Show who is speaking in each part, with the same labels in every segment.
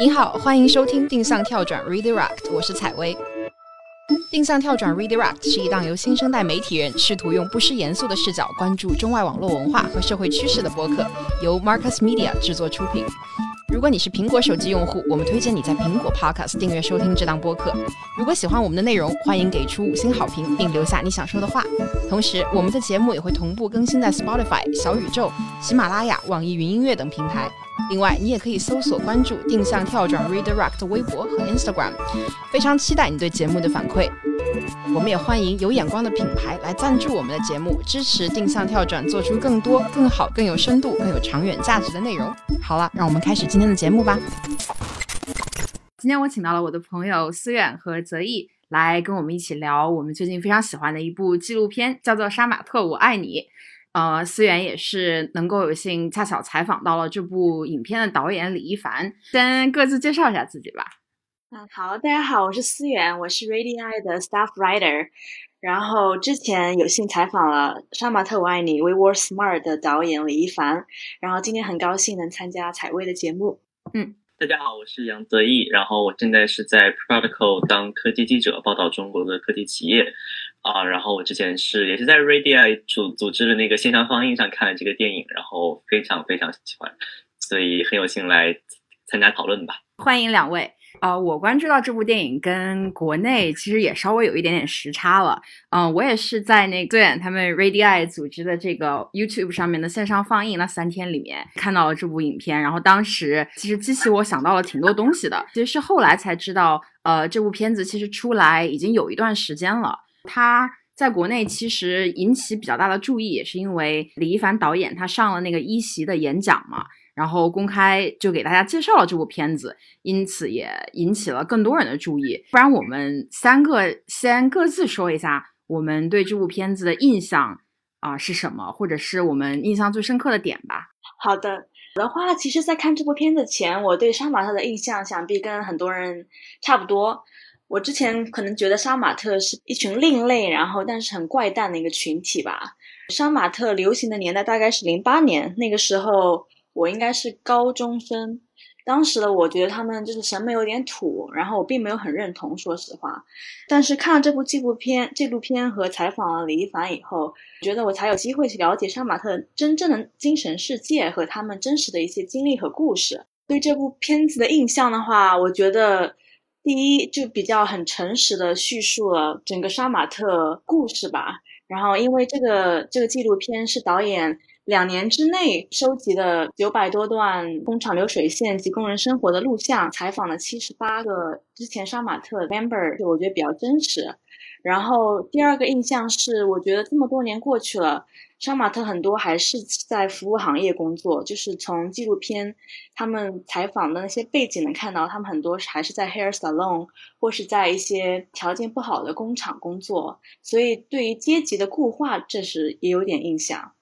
Speaker 1: 你好，欢迎收听定向跳转 Redirect，我是采薇。定向跳转 Redirect 是一档由新生代媒体人试图用不失严肃的视角关注中外网络文化和社会趋势的播客，由 Marcus Media 制作出品。如果你是苹果手机用户，我们推荐你在苹果 Podcast 订阅收听这档播客。如果喜欢我们的内容，欢迎给出五星好评，并留下你想说的话。同时，我们的节目也会同步更新在 Spotify、小宇宙、喜马拉雅、网易云音乐等平台。另外，你也可以搜索关注“定向跳转 Redirect” 微博和 Instagram。非常期待你对节目的反馈。我们也欢迎有眼光的品牌来赞助我们的节目，支持定向跳转做出更多、更好、更有深度、更有长远价值的内容。好了，让我们开始今天的节目吧。今天我请到了我的朋友思远和泽毅来跟我们一起聊我们最近非常喜欢的一部纪录片，叫做《杀马特我爱你》。呃，思远也是能够有幸恰巧采访到了这部影片的导演李一凡，先各自介绍一下自己吧。
Speaker 2: 嗯，好，大家好，我是思远，我是 Radii 的 Staff Writer，然后之前有幸采访了《杀马特我爱你》We Were Smart 的导演李一凡，然后今天很高兴能参加采薇的节目。
Speaker 1: 嗯，
Speaker 3: 大家好，我是杨泽毅，然后我现在是在 Protocol 当科技记者，报道中国的科技企业。啊，然后我之前是也是在 Radii 组组织的那个线上放映上看了这个电影，然后非常非常喜欢，所以很有幸来参加讨论吧。
Speaker 1: 欢迎两位。呃，我关注到这部电影跟国内其实也稍微有一点点时差了。嗯，我也是在那个他们 Radii 组织的这个 YouTube 上面的线上放映那三天里面看到了这部影片，然后当时其实激起我想到了挺多东西的。其实是后来才知道，呃，这部片子其实出来已经有一段时间了。他在国内其实引起比较大的注意，也是因为李一凡导演他上了那个一席的演讲嘛，然后公开就给大家介绍了这部片子，因此也引起了更多人的注意。不然我们三个先各自说一下我们对这部片子的印象啊是什么，或者是我们印象最深刻的点吧。
Speaker 2: 好的，我的话，其实，在看这部片子前，我对杀马特的印象想必跟很多人差不多。我之前可能觉得杀马特是一群另类，然后但是很怪诞的一个群体吧。杀马特流行的年代大概是零八年，那个时候我应该是高中生。当时的我觉得他们就是审美有点土，然后我并没有很认同，说实话。但是看了这部纪录片、纪录片和采访了李一凡以后，觉得我才有机会去了解杀马特真正的精神世界和他们真实的一些经历和故事。对这部片子的印象的话，我觉得。第一，就比较很诚实的叙述了整个杀马特故事吧。然后，因为这个这个纪录片是导演两年之内收集的九百多段工厂流水线及工人生活的录像，采访了七十八个之前杀马特 member，就我觉得比较真实。然后第二个印象是，我觉得这么多年过去了。杀马特很多还是在服务行业工作，就是从纪录片他们采访的那些背景能看到，他们很多还是在 hair salon 或是在一些条件不好的工厂工作，所以对于阶级的固化，这是也有点印象。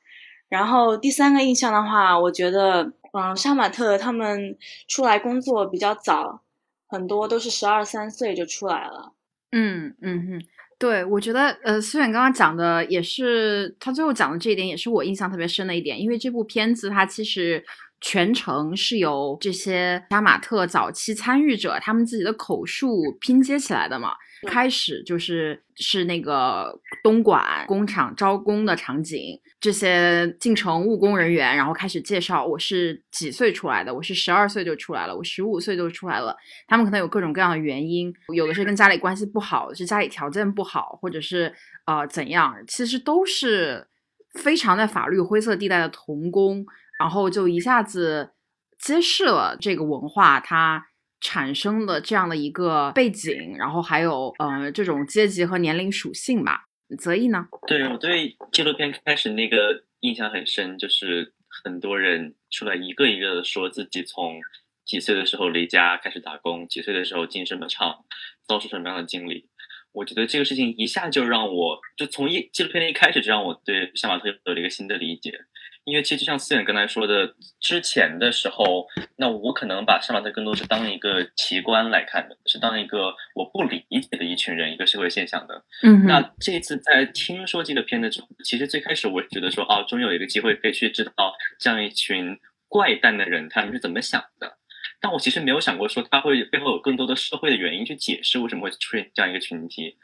Speaker 2: 然后第三个印象的话，我觉得，嗯，杀马特他们出来工作比较早，很多都是十二三岁就出来了。
Speaker 1: 嗯嗯嗯。对，我觉得，呃，思远刚刚讲的也是，他最后讲的这一点也是我印象特别深的一点，因为这部片子它其实全程是由这些杀马特早期参与者他们自己的口述拼接起来的嘛。开始就是是那个东莞工厂招工的场景，这些进城务工人员，然后开始介绍我是几岁出来的，我是十二岁就出来了，我十五岁就出来了。他们可能有各种各样的原因，有的是跟家里关系不好，是家里条件不好，或者是呃怎样，其实都是非常在法律灰色地带的童工，然后就一下子揭示了这个文化它。产生的这样的一个背景，然后还有呃这种阶级和年龄属性吧。泽毅呢？
Speaker 3: 对我对纪录片开始那个印象很深，就是很多人出来一个一个的说自己从几岁的时候离家开始打工，几岁的时候进什么厂，遭受什么样的经历。我觉得这个事情一下就让我就从一纪录片的一开始就让我对杀马特有了一个新的理解。因为其实就像思远刚才说的，之前的时候，那我可能把杀马特更多是当一个奇观来看的，是当一个我不理解的一群人，一个社会现象的。
Speaker 1: 嗯，
Speaker 3: 那这一次在听说这个片子之后，其实最开始我觉得说，哦，终于有一个机会可以去知道这样一群怪诞的人他们是怎么想的。但我其实没有想过说他会背后有更多的社会的原因去解释为什么会出现这样一个群体。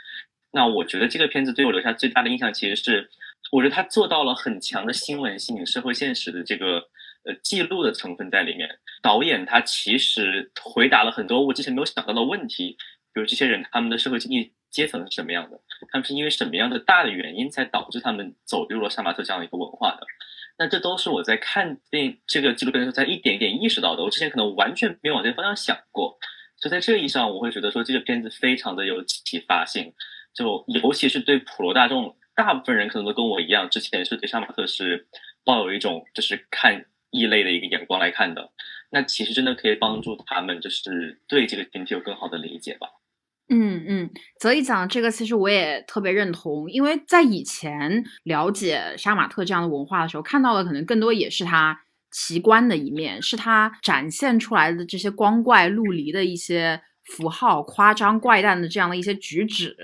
Speaker 3: 那我觉得这个片子对我留下最大的印象，其实是我觉得他做到了很强的新闻性、社会现实的这个呃记录的成分在里面。导演他其实回答了很多我之前没有想到的问题，比如这些人他们的社会经济阶层是什么样的，他们是因为什么样的大的原因才导致他们走入了杀马特这样一个文化的。那这都是我在看电这个纪录片的时候，才一点一点意识到的。我之前可能完全没有往这个方向想过，所以在这个意义上，我会觉得说这个片子非常的有启发性。就尤其是对普罗大众，大部分人可能都跟我一样，之前是对杀马特是抱有一种就是看异类的一个眼光来看的。那其实真的可以帮助他们，就是对这个群体有更好的理解吧。
Speaker 1: 嗯嗯，泽一讲这个，其实我也特别认同，因为在以前了解杀马特这样的文化的时候，看到的可能更多也是他奇观的一面，是他展现出来的这些光怪陆离的一些符号、夸张怪诞的这样的一些举止，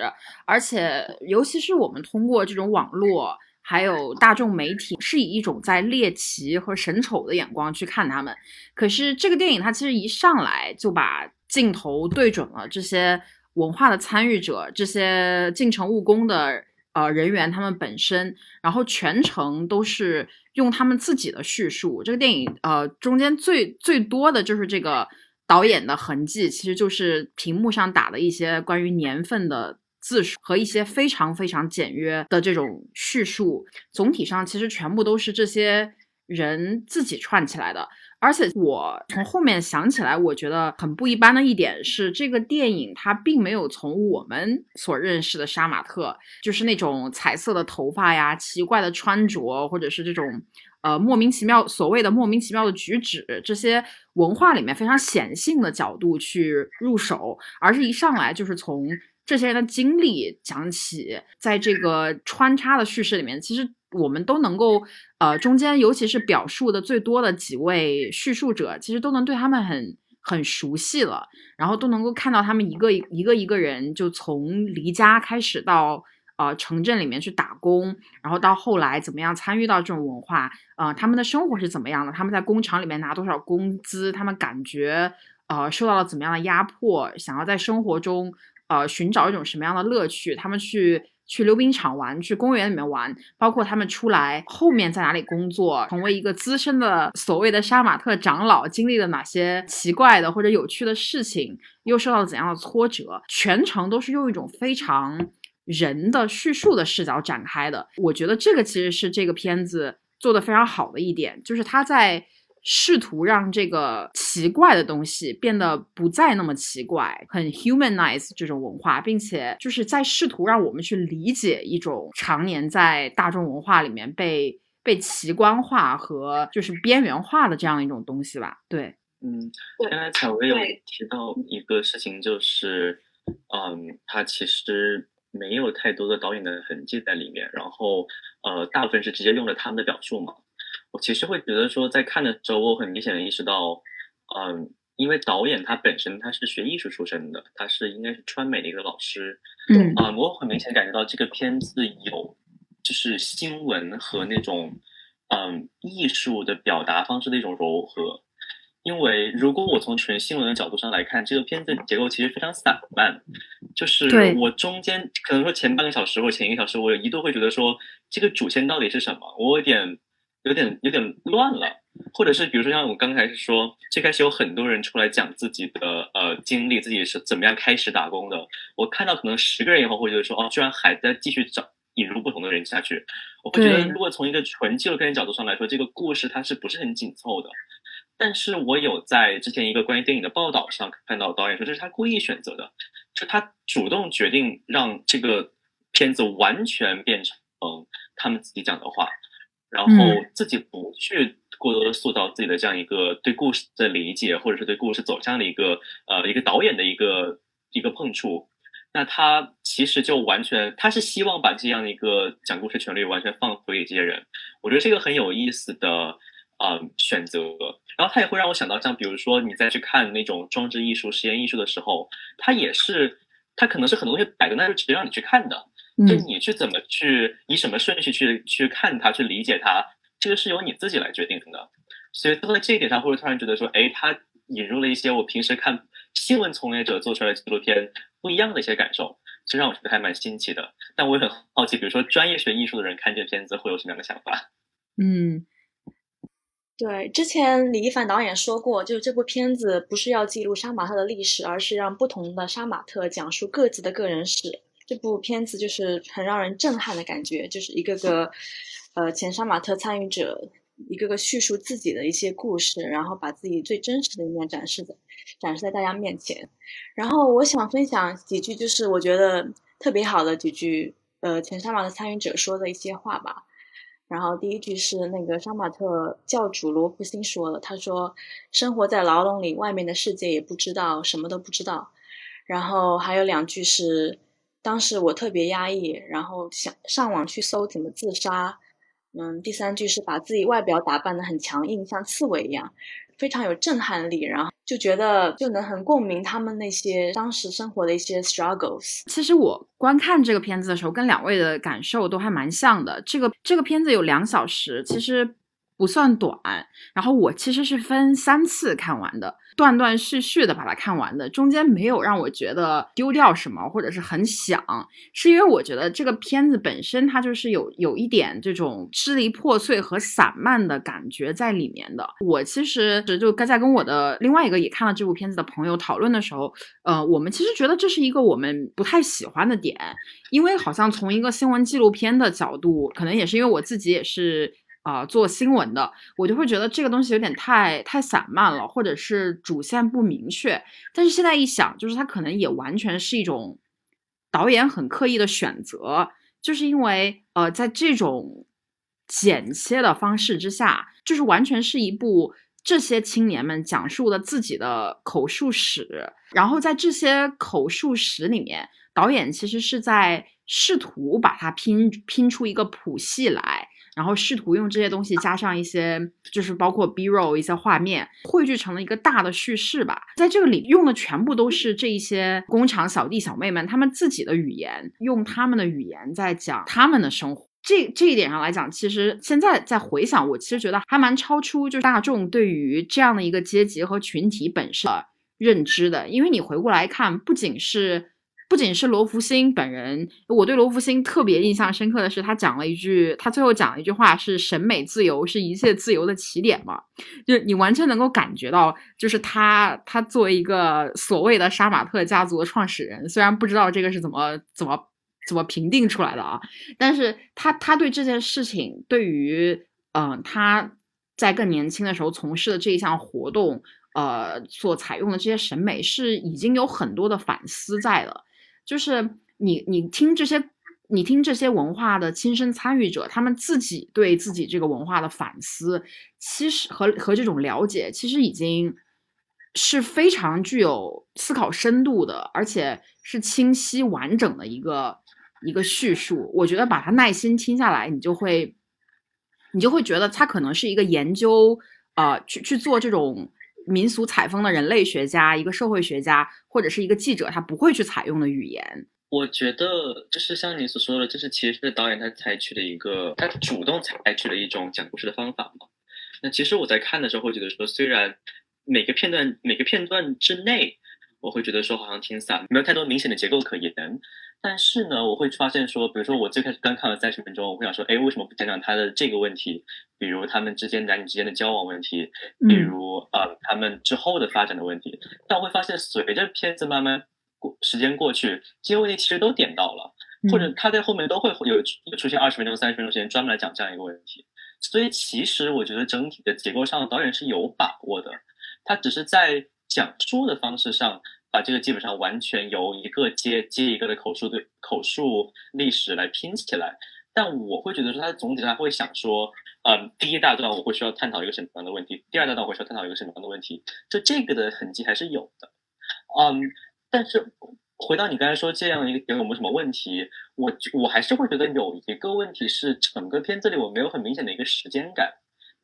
Speaker 1: 而且尤其是我们通过这种网络还有大众媒体，是以一种在猎奇和审丑的眼光去看他们。可是这个电影它其实一上来就把镜头对准了这些。文化的参与者，这些进城务工的呃人员，他们本身，然后全程都是用他们自己的叙述。这个电影呃中间最最多的就是这个导演的痕迹，其实就是屏幕上打的一些关于年份的字数和一些非常非常简约的这种叙述。总体上其实全部都是这些人自己串起来的。而且我从后面想起来，我觉得很不一般的一点是，这个电影它并没有从我们所认识的杀马特，就是那种彩色的头发呀、奇怪的穿着，或者是这种呃莫名其妙所谓的莫名其妙的举止这些文化里面非常显性的角度去入手，而是一上来就是从这些人的经历讲起，在这个穿插的叙事里面，其实。我们都能够，呃，中间尤其是表述的最多的几位叙述者，其实都能对他们很很熟悉了，然后都能够看到他们一个一个一个人，就从离家开始到呃城镇里面去打工，然后到后来怎么样参与到这种文化，呃，他们的生活是怎么样的？他们在工厂里面拿多少工资？他们感觉呃受到了怎么样的压迫？想要在生活中呃寻找一种什么样的乐趣？他们去。去溜冰场玩，去公园里面玩，包括他们出来后面在哪里工作，成为一个资深的所谓的杀马特长老，经历了哪些奇怪的或者有趣的事情，又受到了怎样的挫折，全程都是用一种非常人的叙述的视角展开的。我觉得这个其实是这个片子做的非常好的一点，就是他在。试图让这个奇怪的东西变得不再那么奇怪，很 humanize 这种文化，并且就是在试图让我们去理解一种常年在大众文化里面被被奇观化和就是边缘化的这样一种东西吧。对，
Speaker 3: 嗯，刚才彩薇有提到一个事情，就是，嗯，它其实没有太多的导演的痕迹在里面，然后，呃，大部分是直接用了他们的表述嘛。我其实会觉得说，在看的时候，我很明显的意识到，嗯，因为导演他本身他是学艺术出身的，他是应该是川美的一个老师，
Speaker 1: 嗯，
Speaker 3: 啊，我很明显感觉到这个片子有就是新闻和那种嗯艺术的表达方式的一种柔和。因为如果我从纯新闻的角度上来看，这个片子结构其实非常散漫，就是我中间可能说前半个小时或前一个小时，我一度会觉得说这个主线到底是什么，我有点。有点有点乱了，或者是比如说像我刚才是说，最开始有很多人出来讲自己的呃经历，自己是怎么样开始打工的。我看到可能十个人以后会觉得说，哦，居然还在继续找引入不同的人下去。我会觉得，如果从一个纯纪录片角度上来说，这个故事它是不是很紧凑的？但是我有在之前一个关于电影的报道上看到导演说，这是他故意选择的，就他主动决定让这个片子完全变成他们自己讲的话。然后自己不去过多的塑造自己的这样一个对故事的理解，或者是对故事走向的一个呃一个导演的一个一个碰触，那他其实就完全他是希望把这样的一个讲故事权利完全放回给这些人，我觉得这个很有意思的呃选择。然后他也会让我想到，像比如说你再去看那种装置艺术、实验艺术的时候，它也是它可能是很多东西摆在那就直接让你去看的。就你去怎么去以什么顺序去去看它去理解它，这个是由你自己来决定的。所以在这一点上，会突然觉得说，哎，他引入了一些我平时看新闻从业者做出来的纪录片不一样的一些感受，这让我觉得还蛮新奇的。但我也很好奇，比如说专业学艺术的人看这片子会有什么样的想法？
Speaker 1: 嗯。
Speaker 2: 对，之前李一凡导演说过，就是这部片子不是要记录杀马特的历史，而是让不同的杀马特讲述各自的个人史。这部片子就是很让人震撼的感觉，就是一个个，呃，前杀马特参与者一个个叙述自己的一些故事，然后把自己最真实的一面展示在展示在大家面前。然后我想分享几句，就是我觉得特别好的几句，呃，前杀马特参与者说的一些话吧。然后第一句是那个杀马特教主罗福星说的，他说：“生活在牢笼里，外面的世界也不知道，什么都不知道。”然后还有两句是：“当时我特别压抑，然后想上网去搜怎么自杀。”嗯，第三句是把自己外表打扮的很强硬，像刺猬一样。非常有震撼力，然后就觉得就能很共鸣他们那些当时生活的一些 struggles。
Speaker 1: 其实我观看这个片子的时候，跟两位的感受都还蛮像的。这个这个片子有两小时，其实不算短。然后我其实是分三次看完的。断断续续的把它看完的，中间没有让我觉得丢掉什么，或者是很想，是因为我觉得这个片子本身它就是有有一点这种支离破碎和散漫的感觉在里面的。我其实就刚在跟我的另外一个也看了这部片子的朋友讨论的时候，呃，我们其实觉得这是一个我们不太喜欢的点，因为好像从一个新闻纪录片的角度，可能也是因为我自己也是。啊，做新闻的，我就会觉得这个东西有点太太散漫了，或者是主线不明确。但是现在一想，就是它可能也完全是一种导演很刻意的选择，就是因为呃，在这种剪切的方式之下，就是完全是一部这些青年们讲述的自己的口述史。然后在这些口述史里面，导演其实是在试图把它拼拼出一个谱系来。然后试图用这些东西加上一些，就是包括 B roll 一些画面，汇聚成了一个大的叙事吧。在这个里用的全部都是这一些工厂小弟小妹们他们自己的语言，用他们的语言在讲他们的生活。这这一点上来讲，其实现在在回想，我其实觉得还蛮超出就是大众对于这样的一个阶级和群体本身的认知的。因为你回过来看，不仅是。不仅是罗福星本人，我对罗福星特别印象深刻的是，他讲了一句，他最后讲了一句话是“审美自由是一切自由的起点”嘛，就你完全能够感觉到，就是他他作为一个所谓的杀马特家族的创始人，虽然不知道这个是怎么怎么怎么评定出来的啊，但是他他对这件事情，对于嗯他在更年轻的时候从事的这一项活动，呃所采用的这些审美是已经有很多的反思在了。就是你，你听这些，你听这些文化的亲身参与者，他们自己对自己这个文化的反思，其实和和这种了解，其实已经是非常具有思考深度的，而且是清晰完整的一个一个叙述。我觉得把它耐心听下来，你就会，你就会觉得他可能是一个研究，呃，去去做这种。民俗采风的人类学家、一个社会学家或者是一个记者，他不会去采用的语言。
Speaker 3: 我觉得就是像你所说的，这是其实是导演他采取的一个，他主动采取的一种讲故事的方法嘛。那其实我在看的时候会觉得说，虽然每个片段每个片段之内，我会觉得说好像挺散，没有太多明显的结构可言。但是呢，我会发现说，比如说我最开始刚看了三十分钟，我会想说，哎，为什么不讲讲他的这个问题？比如他们之间男女之间的交往问题，比如呃他们之后的发展的问题。但我会发现，随着片子慢慢过时间过去，这些问题其实都点到了，或者他在后面都会有有出现二十分钟、三十分钟时间专门来讲这样一个问题。所以其实我觉得整体的结构上，导演是有把握的，他只是在讲述的方式上。把这个基本上完全由一个接接一个的口述对口述历史来拼起来，但我会觉得说，他总体上会想说，嗯，第一大段我会需要探讨一个什么样的问题，第二大段我会需要探讨一个什么样的问题，就这个的痕迹还是有的，嗯，但是回到你刚才说这样一个有没有什么问题，我我还是会觉得有一个问题是整个片子里我没有很明显的一个时间感。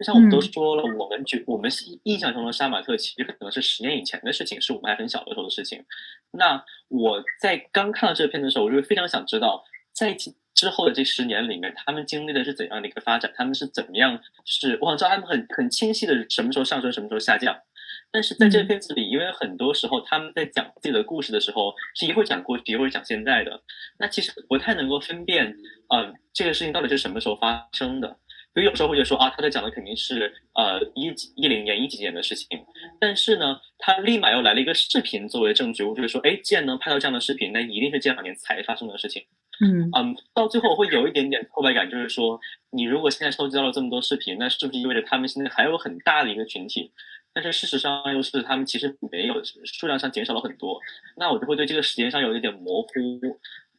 Speaker 3: 就像我们都说了，我们觉我们印象中的杀马特其实可能是十年以前的事情，是我们还很小的时候的事情。那我在刚看到这片的时候，我就非常想知道，在之后的这十年里面，他们经历的是怎样的一个发展？他们是怎么样？就是我想知道他们很很清晰的什么时候上升，什么时候下降。但是在这个片子里，因为很多时候他们在讲自己的故事的时候，是一会儿讲过去，一会儿讲现在的，那其实不太能够分辨，呃，这个事情到底是什么时候发生的。所以有时候会觉得说啊，他在讲的肯定是呃一几一零年一几年的事情，但是呢，他立马又来了一个视频作为证据，我就说，哎，既然能拍到这样的视频，那一定是这两年才发生的事情。
Speaker 1: 嗯
Speaker 3: 嗯，到最后会有一点点挫败感，就是说，你如果现在收集到了这么多视频，那是不是意味着他们现在还有很大的一个群体？但是事实上又是他们其实没有，数量上减少了很多。那我就会对这个时间上有一点模糊。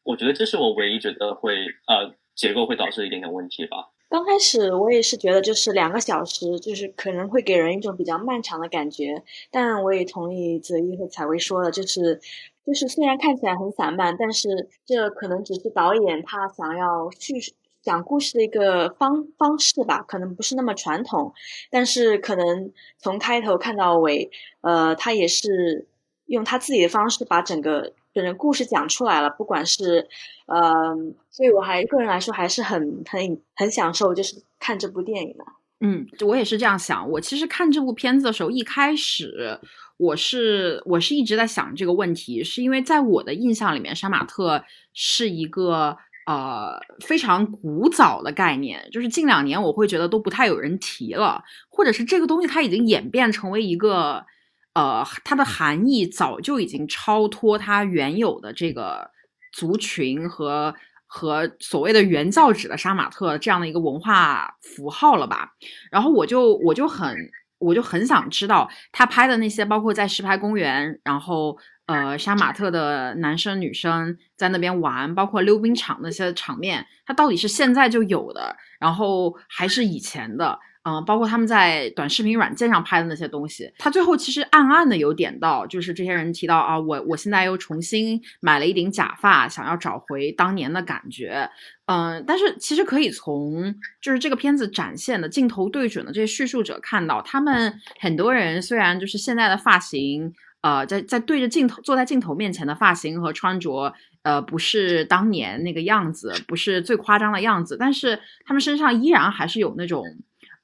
Speaker 3: 我觉得这是我唯一觉得会呃结构会导致一点点问题吧。
Speaker 2: 刚开始我也是觉得，就是两个小时，就是可能会给人一种比较漫长的感觉。但我也同意泽一和采薇说的，就是就是虽然看起来很散漫，但是这可能只是导演他想要叙讲故事的一个方方式吧，可能不是那么传统。但是可能从开头看到尾，呃，他也是用他自己的方式把整个。整个故事讲出来了，不管是，呃，所以我还个人来说还是很很很享受，就是看这部电影的。
Speaker 1: 嗯，我也是这样想。我其实看这部片子的时候，一开始我是我是一直在想这个问题，是因为在我的印象里面，杀马特是一个呃非常古早的概念，就是近两年我会觉得都不太有人提了，或者是这个东西它已经演变成为一个。呃，它的含义早就已经超脱它原有的这个族群和和所谓的原教旨的杀马特这样的一个文化符号了吧？然后我就我就很我就很想知道他拍的那些，包括在石牌公园，然后呃杀马特的男生女生在那边玩，包括溜冰场那些场面，它到底是现在就有的，然后还是以前的？嗯，包括他们在短视频软件上拍的那些东西，他最后其实暗暗的有点到，就是这些人提到啊，我我现在又重新买了一顶假发，想要找回当年的感觉。嗯，但是其实可以从就是这个片子展现的镜头对准的这些叙述者看到，他们很多人虽然就是现在的发型，呃，在在对着镜头坐在镜头面前的发型和穿着，呃，不是当年那个样子，不是最夸张的样子，但是他们身上依然还是有那种。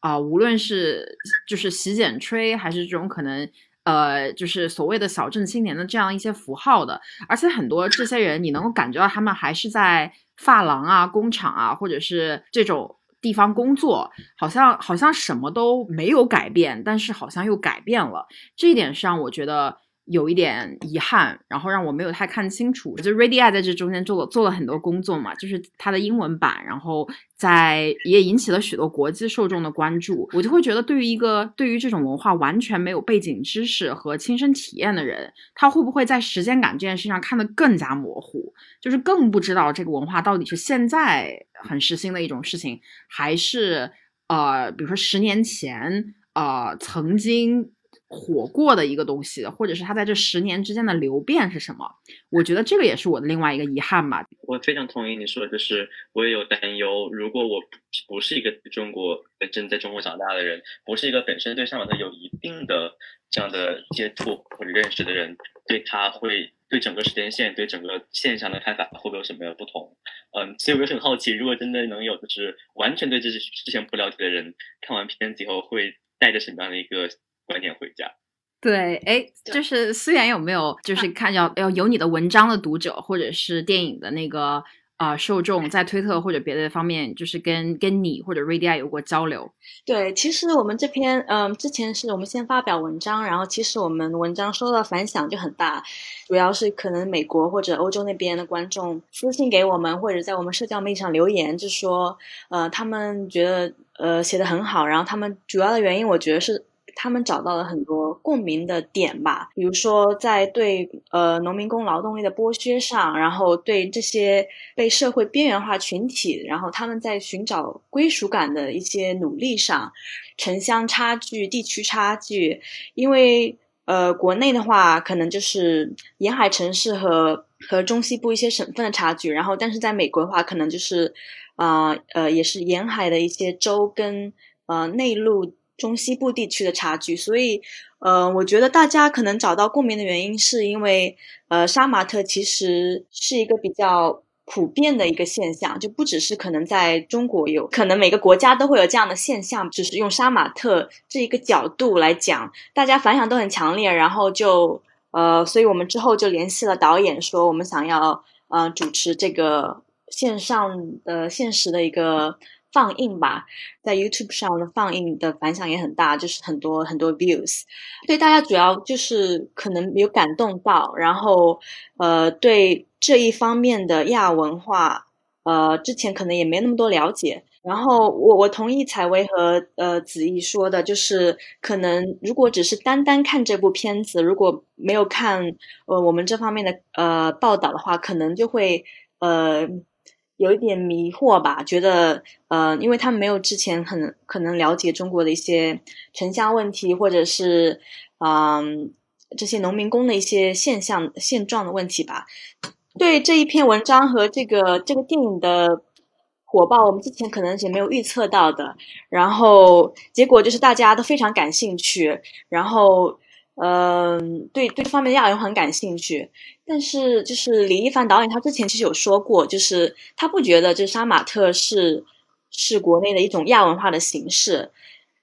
Speaker 1: 啊，无论是就是洗剪吹，还是这种可能，呃，就是所谓的小镇青年的这样一些符号的，而且很多这些人，你能够感觉到他们还是在发廊啊、工厂啊，或者是这种地方工作，好像好像什么都没有改变，但是好像又改变了。这一点上，我觉得。有一点遗憾，然后让我没有太看清楚。就 r a d i 在这中间做了做了很多工作嘛，就是它的英文版，然后在也引起了许多国际受众的关注。我就会觉得，对于一个对于这种文化完全没有背景知识和亲身体验的人，他会不会在时间感这件事上看得更加模糊？就是更不知道这个文化到底是现在很时兴的一种事情，还是呃，比如说十年前呃曾经。火过的一个东西，或者是它在这十年之间的流变是什么？我觉得这个也是我的另外一个遗憾吧。
Speaker 3: 我非常同意你说的，就是我也有担忧。如果我不是一个中国真在中国长大的人，不是一个本身对上马特有一定的这样的接触或者认识的人，对他会对整个时间线、对整个现象的看法会不会有什么样的不同？嗯，所以我就很好奇，如果真的能有就是完全对这些之前不了解的人看完片子以后，会带着什么样的一个？晚点回家。
Speaker 1: 对，哎，就是思源有没有就是看要要有你的文章的读者，或者是电影的那个啊受众，在推特或者别的方面，就是跟跟你或者 a d i 有过交流？
Speaker 2: 对，其实我们这篇嗯，之前是我们先发表文章，然后其实我们文章收到反响就很大，主要是可能美国或者欧洲那边的观众私信给我们，或者在我们社交媒体上留言，就说呃，他们觉得呃写的很好，然后他们主要的原因，我觉得是。他们找到了很多共鸣的点吧，比如说在对呃农民工劳动力的剥削上，然后对这些被社会边缘化群体，然后他们在寻找归属感的一些努力上，城乡差距、地区差距，因为呃国内的话可能就是沿海城市和和中西部一些省份的差距，然后但是在美国的话可能就是啊呃也是沿海的一些州跟呃内陆。中西部地区的差距，所以，呃，我觉得大家可能找到共鸣的原因，是因为，呃，杀马特其实是一个比较普遍的一个现象，就不只是可能在中国有，可能每个国家都会有这样的现象，就是用杀马特这一个角度来讲，大家反响都很强烈，然后就呃，所以我们之后就联系了导演，说我们想要呃主持这个线上的现实的一个。放映吧，在 YouTube 上的放映的反响也很大，就是很多很多 views。对大家主要就是可能有感动到，然后呃，对这一方面的亚文化，呃，之前可能也没那么多了解。然后我我同意采薇和呃子怡说的，就是可能如果只是单单看这部片子，如果没有看呃我们这方面的呃报道的话，可能就会呃。有一点迷惑吧，觉得呃，因为他们没有之前很可能了解中国的一些城乡问题，或者是嗯这些农民工的一些现象现状的问题吧。对这一篇文章和这个这个电影的火爆，我们之前可能也没有预测到的。然后结果就是大家都非常感兴趣，然后。嗯，对对，这方面亚文很感兴趣。但是，就是李一凡导演他之前其实有说过，就是他不觉得这杀马特是是国内的一种亚文化的形式。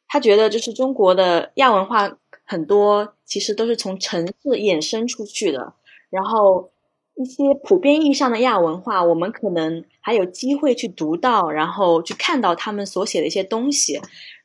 Speaker 2: 他觉得就是中国的亚文化很多其实都是从城市衍生出去的。然后一些普遍意义上的亚文化，我们可能还有机会去读到，然后去看到他们所写的一些东西。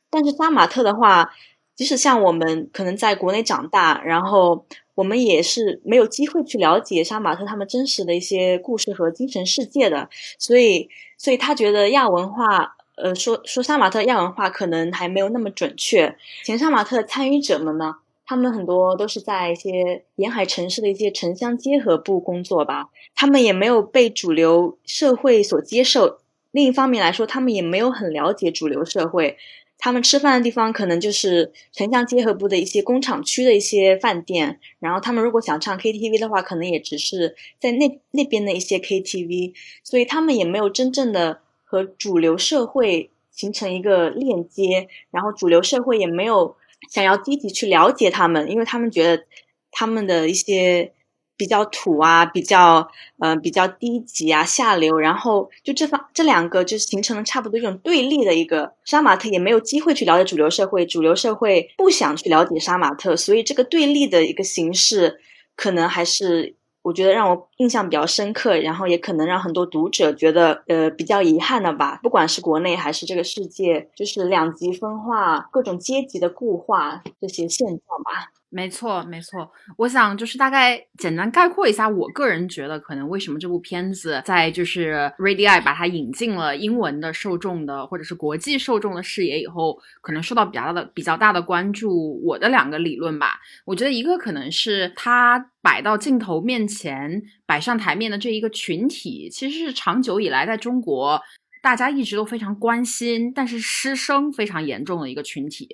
Speaker 2: 但是杀马特的话。即使像我们可能在国内长大，然后我们也是没有机会去了解杀马特他们真实的一些故事和精神世界的，所以，所以他觉得亚文化，呃，说说杀马特亚文化可能还没有那么准确。前杀马特参与者们呢，他们很多都是在一些沿海城市的一些城乡结合部工作吧，他们也没有被主流社会所接受。另一方面来说，他们也没有很了解主流社会。他们吃饭的地方可能就是城乡结合部的一些工厂区的一些饭店，然后他们如果想唱 KTV 的话，可能也只是在那那边的一些 KTV，所以他们也没有真正的和主流社会形成一个链接，然后主流社会也没有想要积极去了解他们，因为他们觉得他们的一些。比较土啊，比较呃比较低级啊，下流，然后就这方这两个就形成了差不多一种对立的一个。杀马特也没有机会去了解主流社会，主流社会不想去了解杀马特，所以这个对立的一个形式，可能还是我觉得让我印象比较深刻，然后也可能让很多读者觉得呃比较遗憾的吧。不管是国内还是这个世界，就是两极分化、各种阶级的固化这些现状吧。
Speaker 1: 没错，没错。我想就是大概简单概括一下，我个人觉得可能为什么这部片子在就是 Radii 把它引进了英文的受众的或者是国际受众的视野以后，可能受到比较大的比较大的关注。我的两个理论吧，我觉得一个可能是它摆到镜头面前、摆上台面的这一个群体，其实是长久以来在中国大家一直都非常关心，但是失声非常严重的一个群体。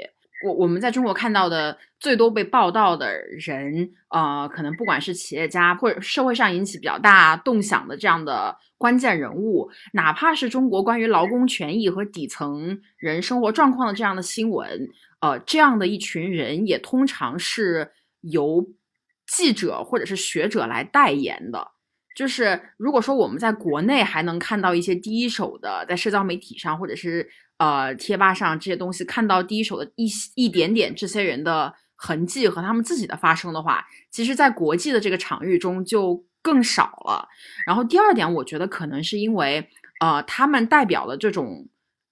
Speaker 1: 我我们在中国看到的最多被报道的人，呃，可能不管是企业家或者社会上引起比较大动响的这样的关键人物，哪怕是中国关于劳工权益和底层人生活状况的这样的新闻，呃，这样的一群人也通常是由记者或者是学者来代言的。就是如果说我们在国内还能看到一些第一手的，在社交媒体上或者是。呃，贴吧上这些东西看到第一手的一一点点这些人的痕迹和他们自己的发声的话，其实，在国际的这个场域中就更少了。然后第二点，我觉得可能是因为，呃，他们代表的这种，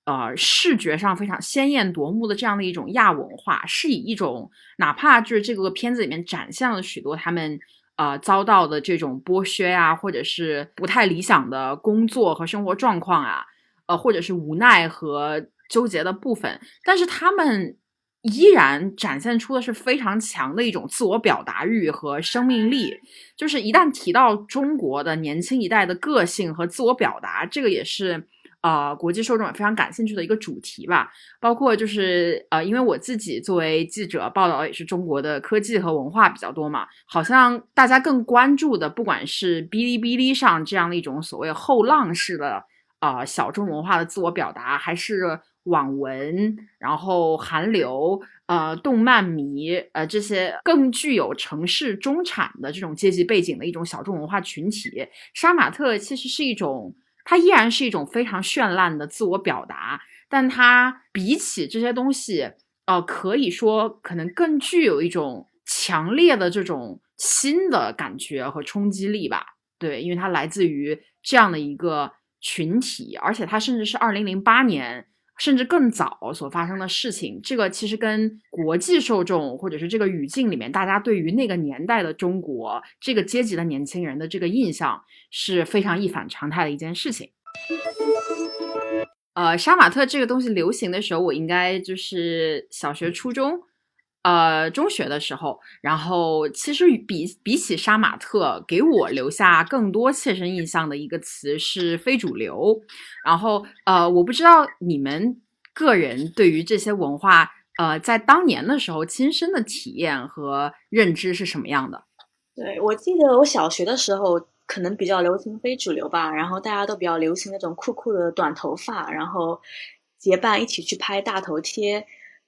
Speaker 1: 呃，视觉上非常鲜艳夺目的这样的一种亚文化，是以一种哪怕就是这个片子里面展现了许多他们呃遭到的这种剥削啊，或者是不太理想的工作和生活状况啊。呃，或者是无奈和纠结的部分，但是他们依然展现出的是非常强的一种自我表达欲和生命力。就是一旦提到中国的年轻一代的个性和自我表达，这个也是呃国际受众也非常感兴趣的一个主题吧。包括就是呃，因为我自己作为记者报道也是中国的科技和文化比较多嘛，好像大家更关注的，不管是哔哩哔哩上这样的一种所谓后浪式的。啊，小众文化的自我表达，还是网文，然后韩流，呃，动漫迷，呃，这些更具有城市中产的这种阶级背景的一种小众文化群体。杀马特其实是一种，它依然是一种非常绚烂的自我表达，但它比起这些东西，呃，可以说可能更具有一种强烈的这种新的感觉和冲击力吧。对，因为它来自于这样的一个群体，而且它甚至是二零零八年。甚至更早所发生的事情，这个其实跟国际受众或者是这个语境里面大家对于那个年代的中国这个阶级的年轻人的这个印象是非常一反常态的一件事情。呃，杀马特这个东西流行的时候，我应该就是小学、初中。呃，中学的时候，然后其实比比起杀马特，给我留下更多切身印象的一个词是非主流。然后呃，我不知道你们个人对于这些文化，呃，在当年的时候亲身的体验和认知是什么样的？
Speaker 2: 对我记得我小学的时候，可能比较流行非主流吧，然后大家都比较流行那种酷酷的短头发，然后结伴一起去拍大头贴。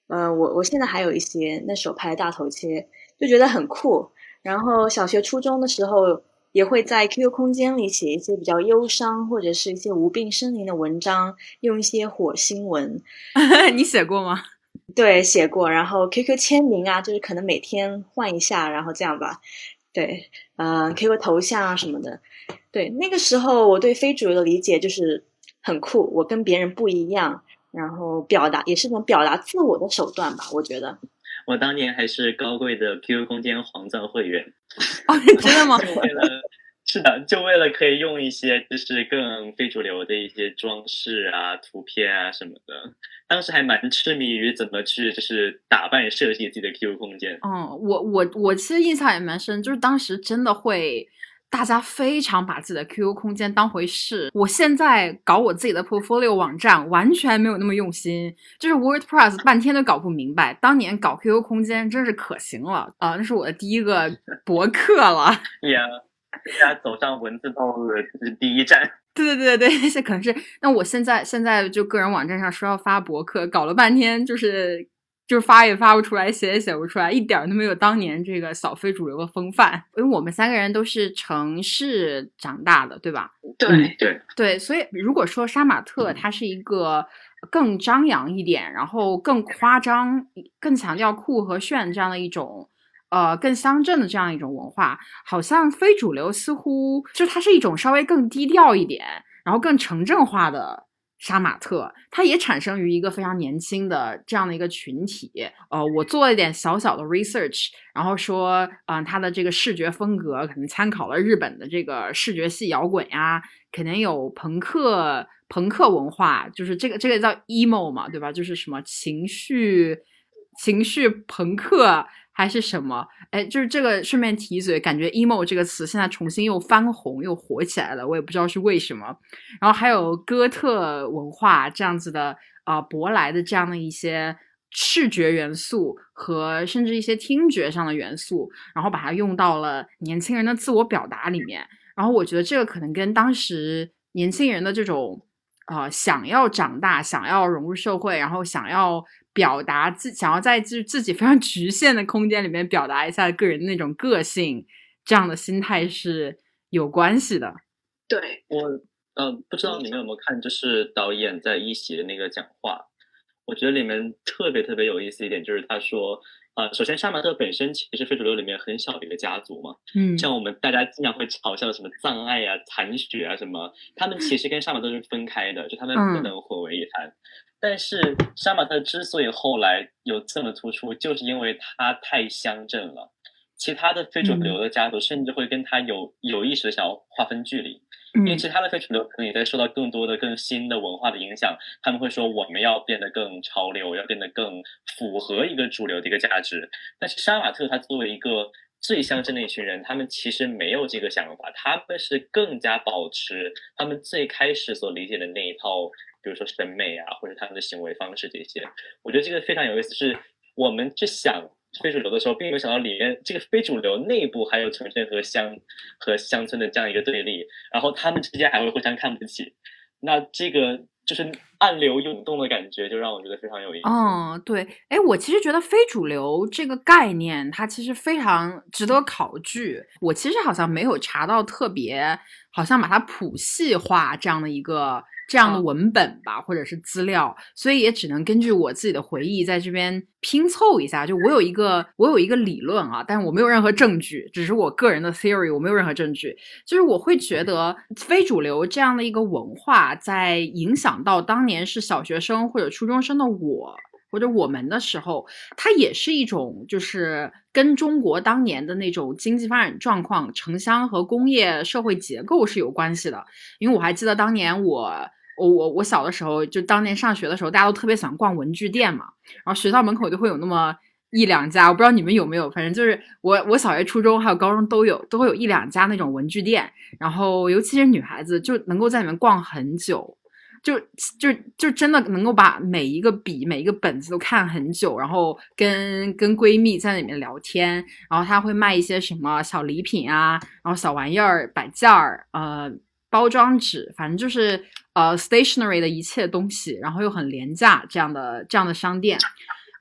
Speaker 2: 呃，我我现在还有一些那时候拍的大头贴，就觉得很酷。然后小学、初中的时候，也会在 QQ 空间里写一些比较忧伤或者是一些无病呻吟的文章，用一些火星文。
Speaker 1: 你写过吗？
Speaker 2: 对，写过。然后 QQ 签名啊，就是可能每天换一下，然后这样吧。对，嗯，QQ 头像啊什么的。对，那个时候我对非主流的理解就是很酷，我跟别人不一样。然后表达也是一种表达自我的手段吧，我觉得。
Speaker 3: 我当年还是高贵的 QQ 空间黄钻会员。
Speaker 1: 哦，真的吗？
Speaker 3: 为了是的，就为了可以用一些就是更非主流的一些装饰啊、图片啊什么的。当时还蛮痴迷于怎么去就是打扮设计自己的 QQ 空间。
Speaker 1: 嗯，我我我其实印象也蛮深，就是当时真的会。大家非常把自己的 QQ 空间当回事。我现在搞我自己的 portfolio 网站，完全没有那么用心，就是 WordPress 半天都搞不明白。当年搞 QQ 空间真是可行了啊！那是我的第一个博客了。
Speaker 3: 呀，大家走上文字道路的是第一站。
Speaker 1: 对对对对对，那 可能是。那我现在现在就个人网站上说要发博客，搞了半天就是。就是发也发不出来，写也写不出来，一点都没有当年这个小非主流的风范。因为我们三个人都是城市长大的，对吧？
Speaker 2: 对
Speaker 3: 对
Speaker 1: 对，所以如果说杀马特它是一个更张扬一点，然后更夸张、更强调酷和炫这样的一种，呃，更乡镇的这样一种文化，好像非主流似乎就它是一种稍微更低调一点，然后更城镇化的。杀马特，它也产生于一个非常年轻的这样的一个群体。呃，我做了一点小小的 research，然后说，嗯，它的这个视觉风格可能参考了日本的这个视觉系摇滚呀，肯定有朋克朋克文化，就是这个这个叫 emo 嘛，对吧？就是什么情绪情绪朋克。还是什么？哎，就是这个顺便提一嘴，感觉 emo 这个词现在重新又翻红又火起来了，我也不知道是为什么。然后还有哥特文化这样子的啊，舶来的这样的一些视觉元素和甚至一些听觉上的元素，然后把它用到了年轻人的自我表达里面。然后我觉得这个可能跟当时年轻人的这种啊想要长大、想要融入社会，然后想要。表达自想要在自自己非常局限的空间里面表达一下个人那种个性，这样的心态是有关系的。
Speaker 2: 对
Speaker 3: 我，呃，不知道你们有没有看，就是导演在一席的那个讲话，我觉得里面特别特别有意思一点，就是他说，呃，首先杀马特本身其实非主流里面很小的一个家族嘛，
Speaker 1: 嗯，
Speaker 3: 像我们大家经常会嘲笑什么葬爱啊、残血啊什么，他们其实跟杀马特是分开的，就他们不能混为一谈。但是杀马特之所以后来有这么突出，就是因为他太乡镇了。其他的非主流的家族甚至会跟他有有意识的想要划分距离，因为其他的非主流可能也在受到更多的更新的文化的影响。他们会说我们要变得更潮流，要变得更符合一个主流的一个价值。但是杀马特他作为一个最乡镇的一群人，他们其实没有这个想法，他们是更加保持他们最开始所理解的那一套。比如说审美啊，或者他们的行为方式这些，我觉得这个非常有意思。是我们去想非主流的时候，并没有想到里面这个非主流内部还有城镇和乡和乡村的这样一个对立，然后他们之间还会互相看不起。那这个就是暗流涌动的感觉，就让我觉得非常有意思。
Speaker 1: 嗯，对，哎，我其实觉得非主流这个概念，它其实非常值得考据。我其实好像没有查到特别，好像把它谱系化这样的一个。这样的文本吧，或者是资料，所以也只能根据我自己的回忆在这边拼凑一下。就我有一个，我有一个理论啊，但是我没有任何证据，只是我个人的 theory，我没有任何证据。就是我会觉得非主流这样的一个文化，在影响到当年是小学生或者初中生的我或者我们的时候，它也是一种就是跟中国当年的那种经济发展状况、城乡和工业社会结构是有关系的。因为我还记得当年我。我我我小的时候，就当年上学的时候，大家都特别喜欢逛文具店嘛。然后学校门口就会有那么一两家，我不知道你们有没有，反正就是我我小学、初中还有高中都有，都会有一两家那种文具店。然后尤其是女孩子，就能够在里面逛很久，就就就真的能够把每一个笔、每一个本子都看很久。然后跟跟闺蜜在里面聊天，然后他会卖一些什么小礼品啊，然后小玩意儿、摆件儿，呃，包装纸，反正就是。呃，stationery 的一切东西，然后又很廉价，这样的这样的商店，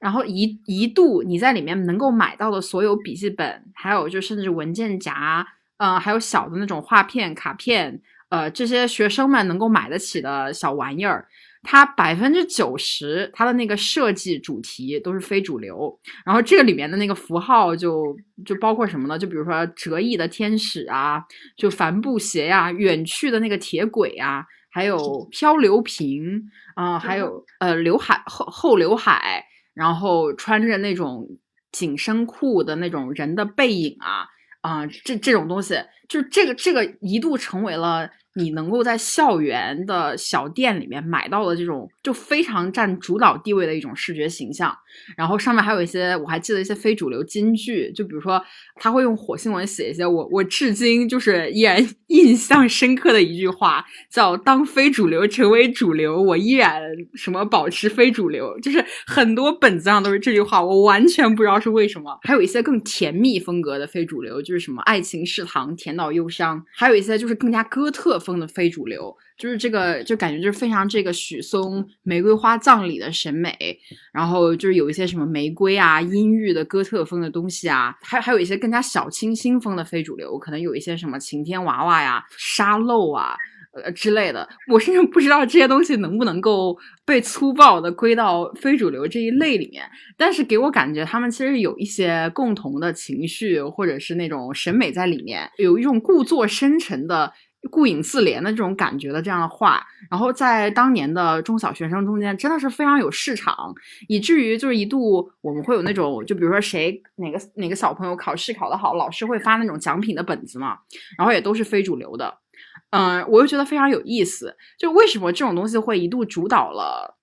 Speaker 1: 然后一一度你在里面能够买到的所有笔记本，还有就甚至文件夹，呃，还有小的那种画片、卡片，呃，这些学生们能够买得起的小玩意儿，它百分之九十它的那个设计主题都是非主流，然后这个里面的那个符号就就包括什么呢？就比如说折翼的天使啊，就帆布鞋呀，远去的那个铁轨啊。还有漂流瓶啊，还有呃刘海后后刘海，然后穿着那种紧身裤的那种人的背影啊啊，这这种东西，就是这个这个一度成为了。你能够在校园的小店里面买到的这种，就非常占主导地位的一种视觉形象。然后上面还有一些，我还记得一些非主流金句，就比如说他会用火星文写一些我我至今就是依然印象深刻的一句话，叫“当非主流成为主流，我依然什么保持非主流”。就是很多本子上都是这句话，我完全不知道是为什么。还有一些更甜蜜风格的非主流，就是什么爱情是糖，甜到忧伤。还有一些就是更加哥特。风的非主流，就是这个，就感觉就是非常这个许嵩玫瑰花葬礼的审美，然后就是有一些什么玫瑰啊、阴郁的哥特风的东西啊，还还有一些更加小清新风的非主流，可能有一些什么晴天娃娃呀、沙漏啊呃之类的，我甚至不知道这些东西能不能够被粗暴的归到非主流这一类里面，但是给我感觉他们其实有一些共同的情绪或者是那种审美在里面，有一种故作深沉的。顾影自怜的这种感觉的这样的话，然后在当年的中小学生中间真的是非常有市场，以至于就是一度我们会有那种，就比如说谁哪个哪个小朋友考试考得好，老师会发那种奖品的本子嘛，然后也都是非主流的，嗯，我又觉得非常有意思，就为什么这种东西会一度主导了。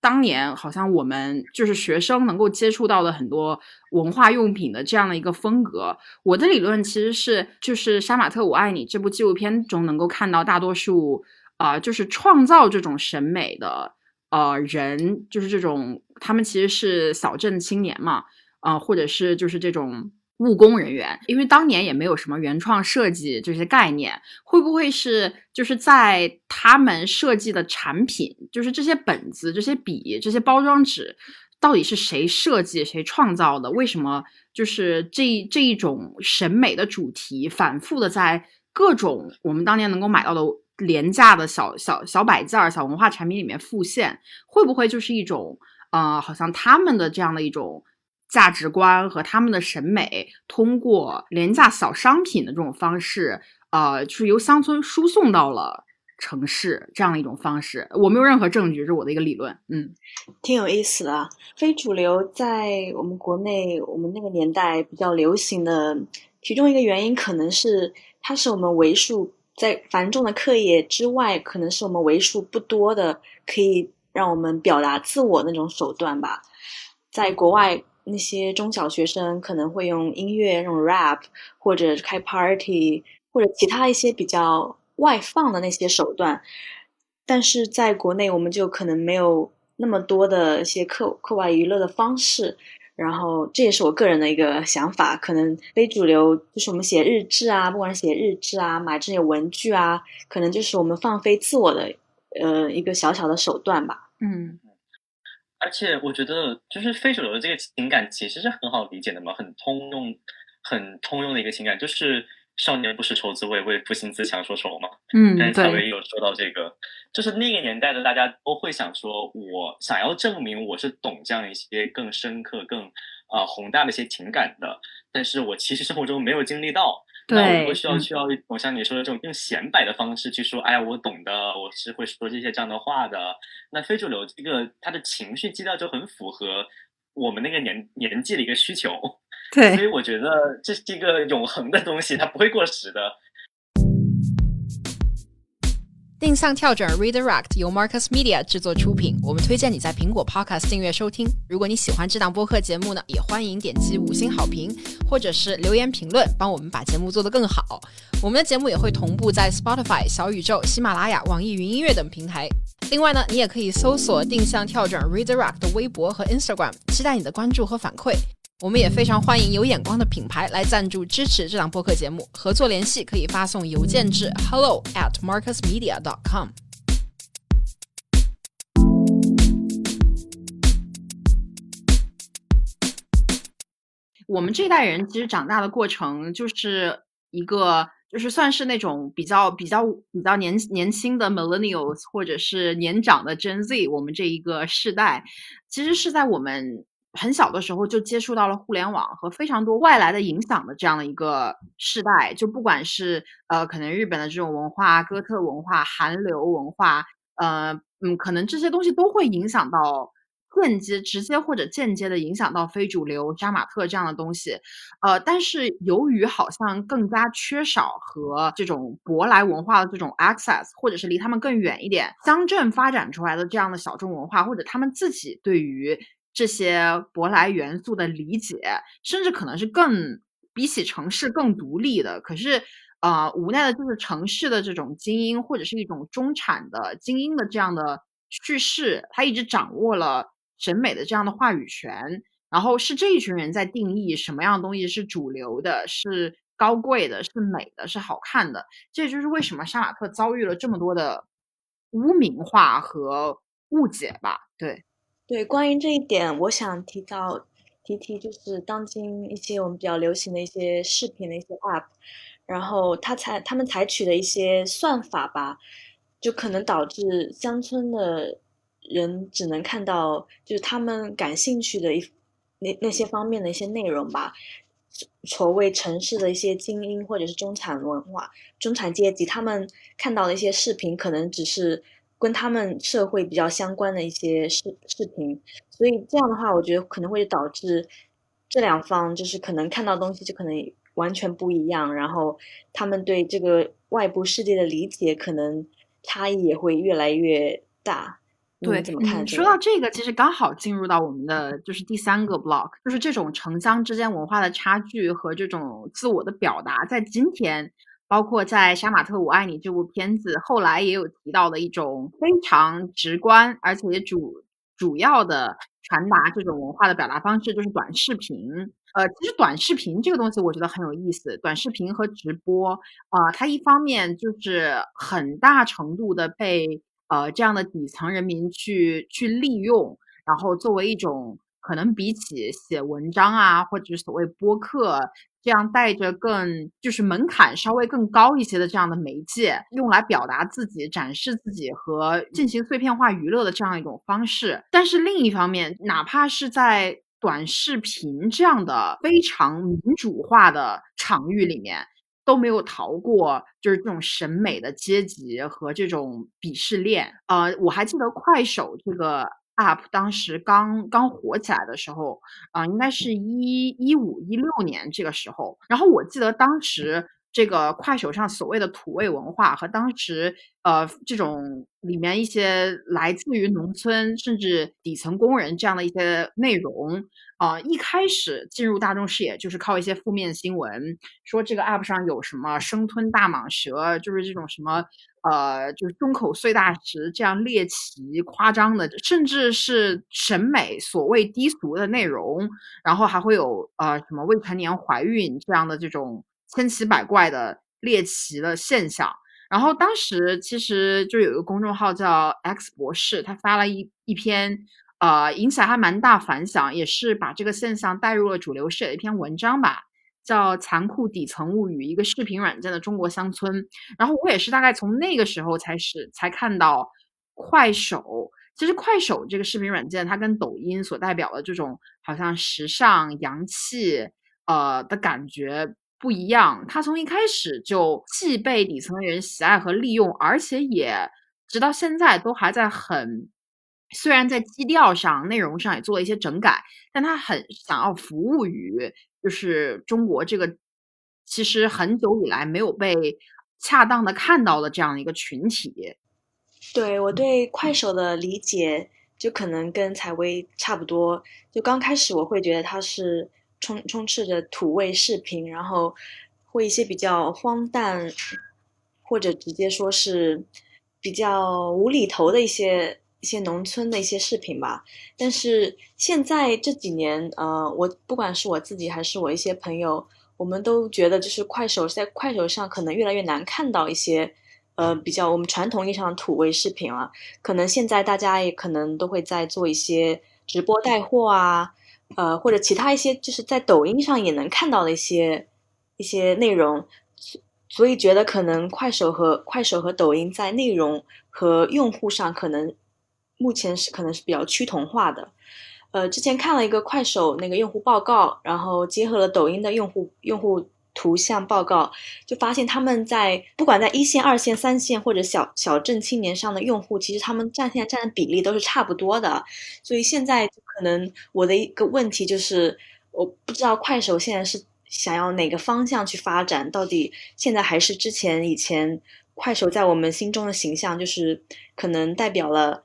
Speaker 1: 当年好像我们就是学生能够接触到的很多文化用品的这样的一个风格。我的理论其实是，就是《杀马特我爱你》这部纪录片中能够看到大多数啊，就是创造这种审美的呃人，就是这种他们其实是小镇青年嘛，啊，或者是就是这种。务工人员，因为当年也没有什么原创设计这些概念，会不会是就是在他们设计的产品，就是这些本子、这些笔、这些包装纸，到底是谁设计、谁创造的？为什么就是这这一种审美的主题反复的在各种我们当年能够买到的廉价的小小小摆件、小文化产品里面复现？会不会就是一种呃，好像他们的这样的一种？价值观和他们的审美，通过廉价小商品的这种方式，呃，就是由乡村输送到了城市这样的一种方式。我没有任何证据，这是我的一个理论。嗯，
Speaker 2: 挺有意思的。非主流在我们国内，我们那个年代比较流行的其中一个原因，可能是它是我们为数在繁重的课业之外，可能是我们为数不多的可以让我们表达自我那种手段吧。在国外。那些中小学生可能会用音乐、那种 rap，或者开 party，或者其他一些比较外放的那些手段，但是在国内我们就可能没有那么多的一些课课外娱乐的方式。然后这也是我个人的一个想法，可能非主流就是我们写日志啊，不管是写日志啊，买这些文具啊，可能就是我们放飞自我的呃一个小小的手段吧。
Speaker 1: 嗯，
Speaker 3: 而且我觉得，就是非主流的这个情感其实是很好理解的嘛，很通用、很通用的一个情感，就是少年不识愁滋味，为赋新词强说愁嘛。
Speaker 1: 嗯，
Speaker 3: 刚才蔡
Speaker 1: 对，
Speaker 3: 薇有说到这个，就是那个年代的大家都会想说，我想要证明我是懂这样一些更深刻、更呃宏大的一些情感的，但是我其实生活中没有经历到。那我
Speaker 1: 对
Speaker 3: 如果需要
Speaker 1: 嗯
Speaker 3: 需要一种像你说的这种更显摆的方式去说，哎呀，我懂的，我是会说这些这样的话的。那非主流这个他的情绪基调就很符合我们那个年年纪的一个需求，对所以，我觉得这是一个永恒的东西，它不会过时的。
Speaker 1: 定向跳转 Redirect 由 Marcus Media 制作出品，我们推荐你在苹果 Podcast 订阅收听。如果你喜欢这档播客节目呢，也欢迎点击五星好评，或者是留言评论，帮我们把节目做得更好。我们的节目也会同步在 Spotify、小宇宙、喜马拉雅、网易云音乐等平台。另外呢，你也可以搜索定向跳转 Redirect 的微博和 Instagram，期待你的关注和反馈。我们也非常欢迎有眼光的品牌来赞助支持这档播客节目，合作联系可以发送邮件至 hello at marcusmedia dot com。我们这代人其实长大的过程就是一个，就是算是那种比较比较比较年年轻的 millennials，或者是年长的 Gen Z，我们这一个世代，其实是在我们很小的时候就接触到了互联网和非常多外来的影响的这样的一个世代。就不管是呃，可能日本的这种文化、哥特文化、韩流文化，呃，嗯，可能这些东西都会影响到。间接、直接或者间接的影响到非主流、杀马特这样的东西，呃，但是由于好像更加缺少和这种舶来文化的这种 access，或者是离他们更远一点，乡镇发展出来的这样的小众文化，或者他们自己对于这些舶来元素的理解，甚至可能是更比起城市更独立的。可是，呃，无奈的就是城市的这种精英，或者是一种中产的精英的这样的叙事，他一直掌握了审美的这样的话语权。然后是这一群人在定义什么样的东西是主流的，是高贵的，是美的，是好看的。这就是为什么杀马特遭遇了这么多的污名化和误解吧？对，
Speaker 2: 对，关于这一点，我想提到提提，就是当今一些我们比较流行的一些视频的一些 App，然后他采他们采取的一些算法吧，就可能导致乡村的人只能看到就是他们感兴趣的一那那些方面的一些内容吧。所谓城市的一些精英或者是中产文化、中产阶级，他们看到的一些视频，可能只是跟他们社会比较相关的一些视视频，所以这样的话，我觉得可能会导致这两方就是可能看到东西就可能完全不一样，然后他们对这个外部世界的理解可能差异也会越来越大。你
Speaker 1: 对，
Speaker 2: 怎么看
Speaker 1: 嗯，说到这个，其实刚好进入到我们的就是第三个 block，就是这种城乡之间文化的差距和这种自我的表达，在今天，包括在《杀马特我爱你》这部片子后来也有提到的一种非常直观，而且也主主要的传达这种文化的表达方式，就是短视频。呃，其实短视频这个东西，我觉得很有意思。短视频和直播，呃，它一方面就是很大程度的被呃这样的底层人民去去利用，然后作为一种可能比起写文章啊，或者是所谓播客这样带着更就是门槛稍微更高一些的这样的媒介，用来表达自己、展示自己和进行碎片化娱乐的这样一种方式。但是另一方面，哪怕是在短视频这样的非常民主化的场域里面，都没有逃过就是这种审美的阶级和这种鄙视链。呃，我还记得快手这个 up 当时刚刚火起来的时候，啊、应该是一一五一六年这个时候。然后我记得当时这个快手上所谓的土味文化和当时呃这种里面一些来自于农村甚至底层工人这样的一些内容，啊，一开始进入大众视野就是靠一些负面新闻，说这个 app 上有什么生吞大蟒蛇，就是这种什么呃，就是中口碎大石这样猎奇夸张的，甚至是审美所谓低俗的内容，然后还会有呃什么未成年怀孕这样的这种千奇百怪的猎奇的现象。然后当时其实就有一个公众号叫 X 博士，他发了一一篇，呃，影响还蛮大反响，也是把这个现象带入了主流视野的一篇文章吧，叫《残酷底层物语》，一个视频软件的中国乡村。然后我也是大概从那个时候才是才看到快手。其实快手这个视频软件，它跟抖音所代表的这种好像时尚、洋气，呃的感觉。不一样，他从一开始就既被底层人喜爱和利用，而且也直到现在都还在很，虽然在基调上、内容上也做了一些整改，但他很想要服务于就是中国这个其实很久以来没有被恰当的看到的这样的一个群体。
Speaker 2: 对我对快手的理解就可能跟采薇差不多，就刚开始我会觉得它是。充充斥着土味视频，然后或一些比较荒诞，或者直接说是比较无厘头的一些一些农村的一些视频吧。但是现在这几年，呃，我不管是我自己还是我一些朋友，我们都觉得就是快手在快手上可能越来越难看到一些呃比较我们传统意义上的土味视频了。可能现在大家也可能都会在做一些直播带货啊。呃，或者其他一些就是在抖音上也能看到的一些一些内容，所以觉得可能快手和快手和抖音在内容和用户上可能目前是可能是比较趋同化的。呃，之前看了一个快手那个用户报告，然后结合了抖音的用户用户。图像报告就发现，他们在不管在一线、二线、三线或者小小镇青年上的用户，其实他们占现在占的比例都是差不多的。所以现在可能我的一个问题就是，我不知道快手现在是想要哪个方向去发展？到底现在还是之前以前快手在我们心中的形象，就是可能代表了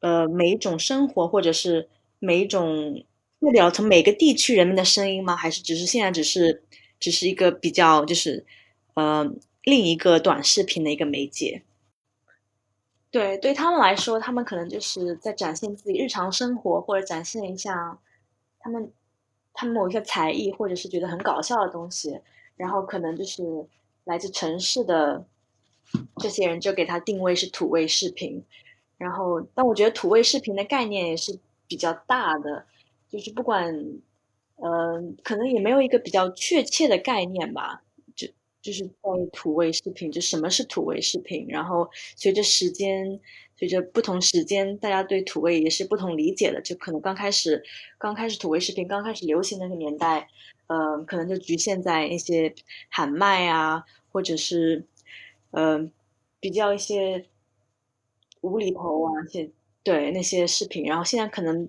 Speaker 2: 呃每一种生活，或者是每一种代表从每个地区人们的声音吗？还是只是现在只是？只是一个比较，就是，呃，另一个短视频的一个媒介。对，对他们来说，他们可能就是在展现自己日常生活，或者展现一下他们他们某一些才艺，或者是觉得很搞笑的东西。然后可能就是来自城市的这些人就给他定位是土味视频。然后，但我觉得土味视频的概念也是比较大的，就是不管。嗯，可能也没有一个比较确切的概念吧，就就是在土味视频，就什么是土味视频。然后随着时间，随着不同时间，大家对土味也是不同理解的。就可能刚开始，刚开始土味视频刚开始流行那个年代，嗯，可能就局限在一些喊麦啊，或者是嗯，比较一些无厘头啊，些对那些视频。然后现在可能。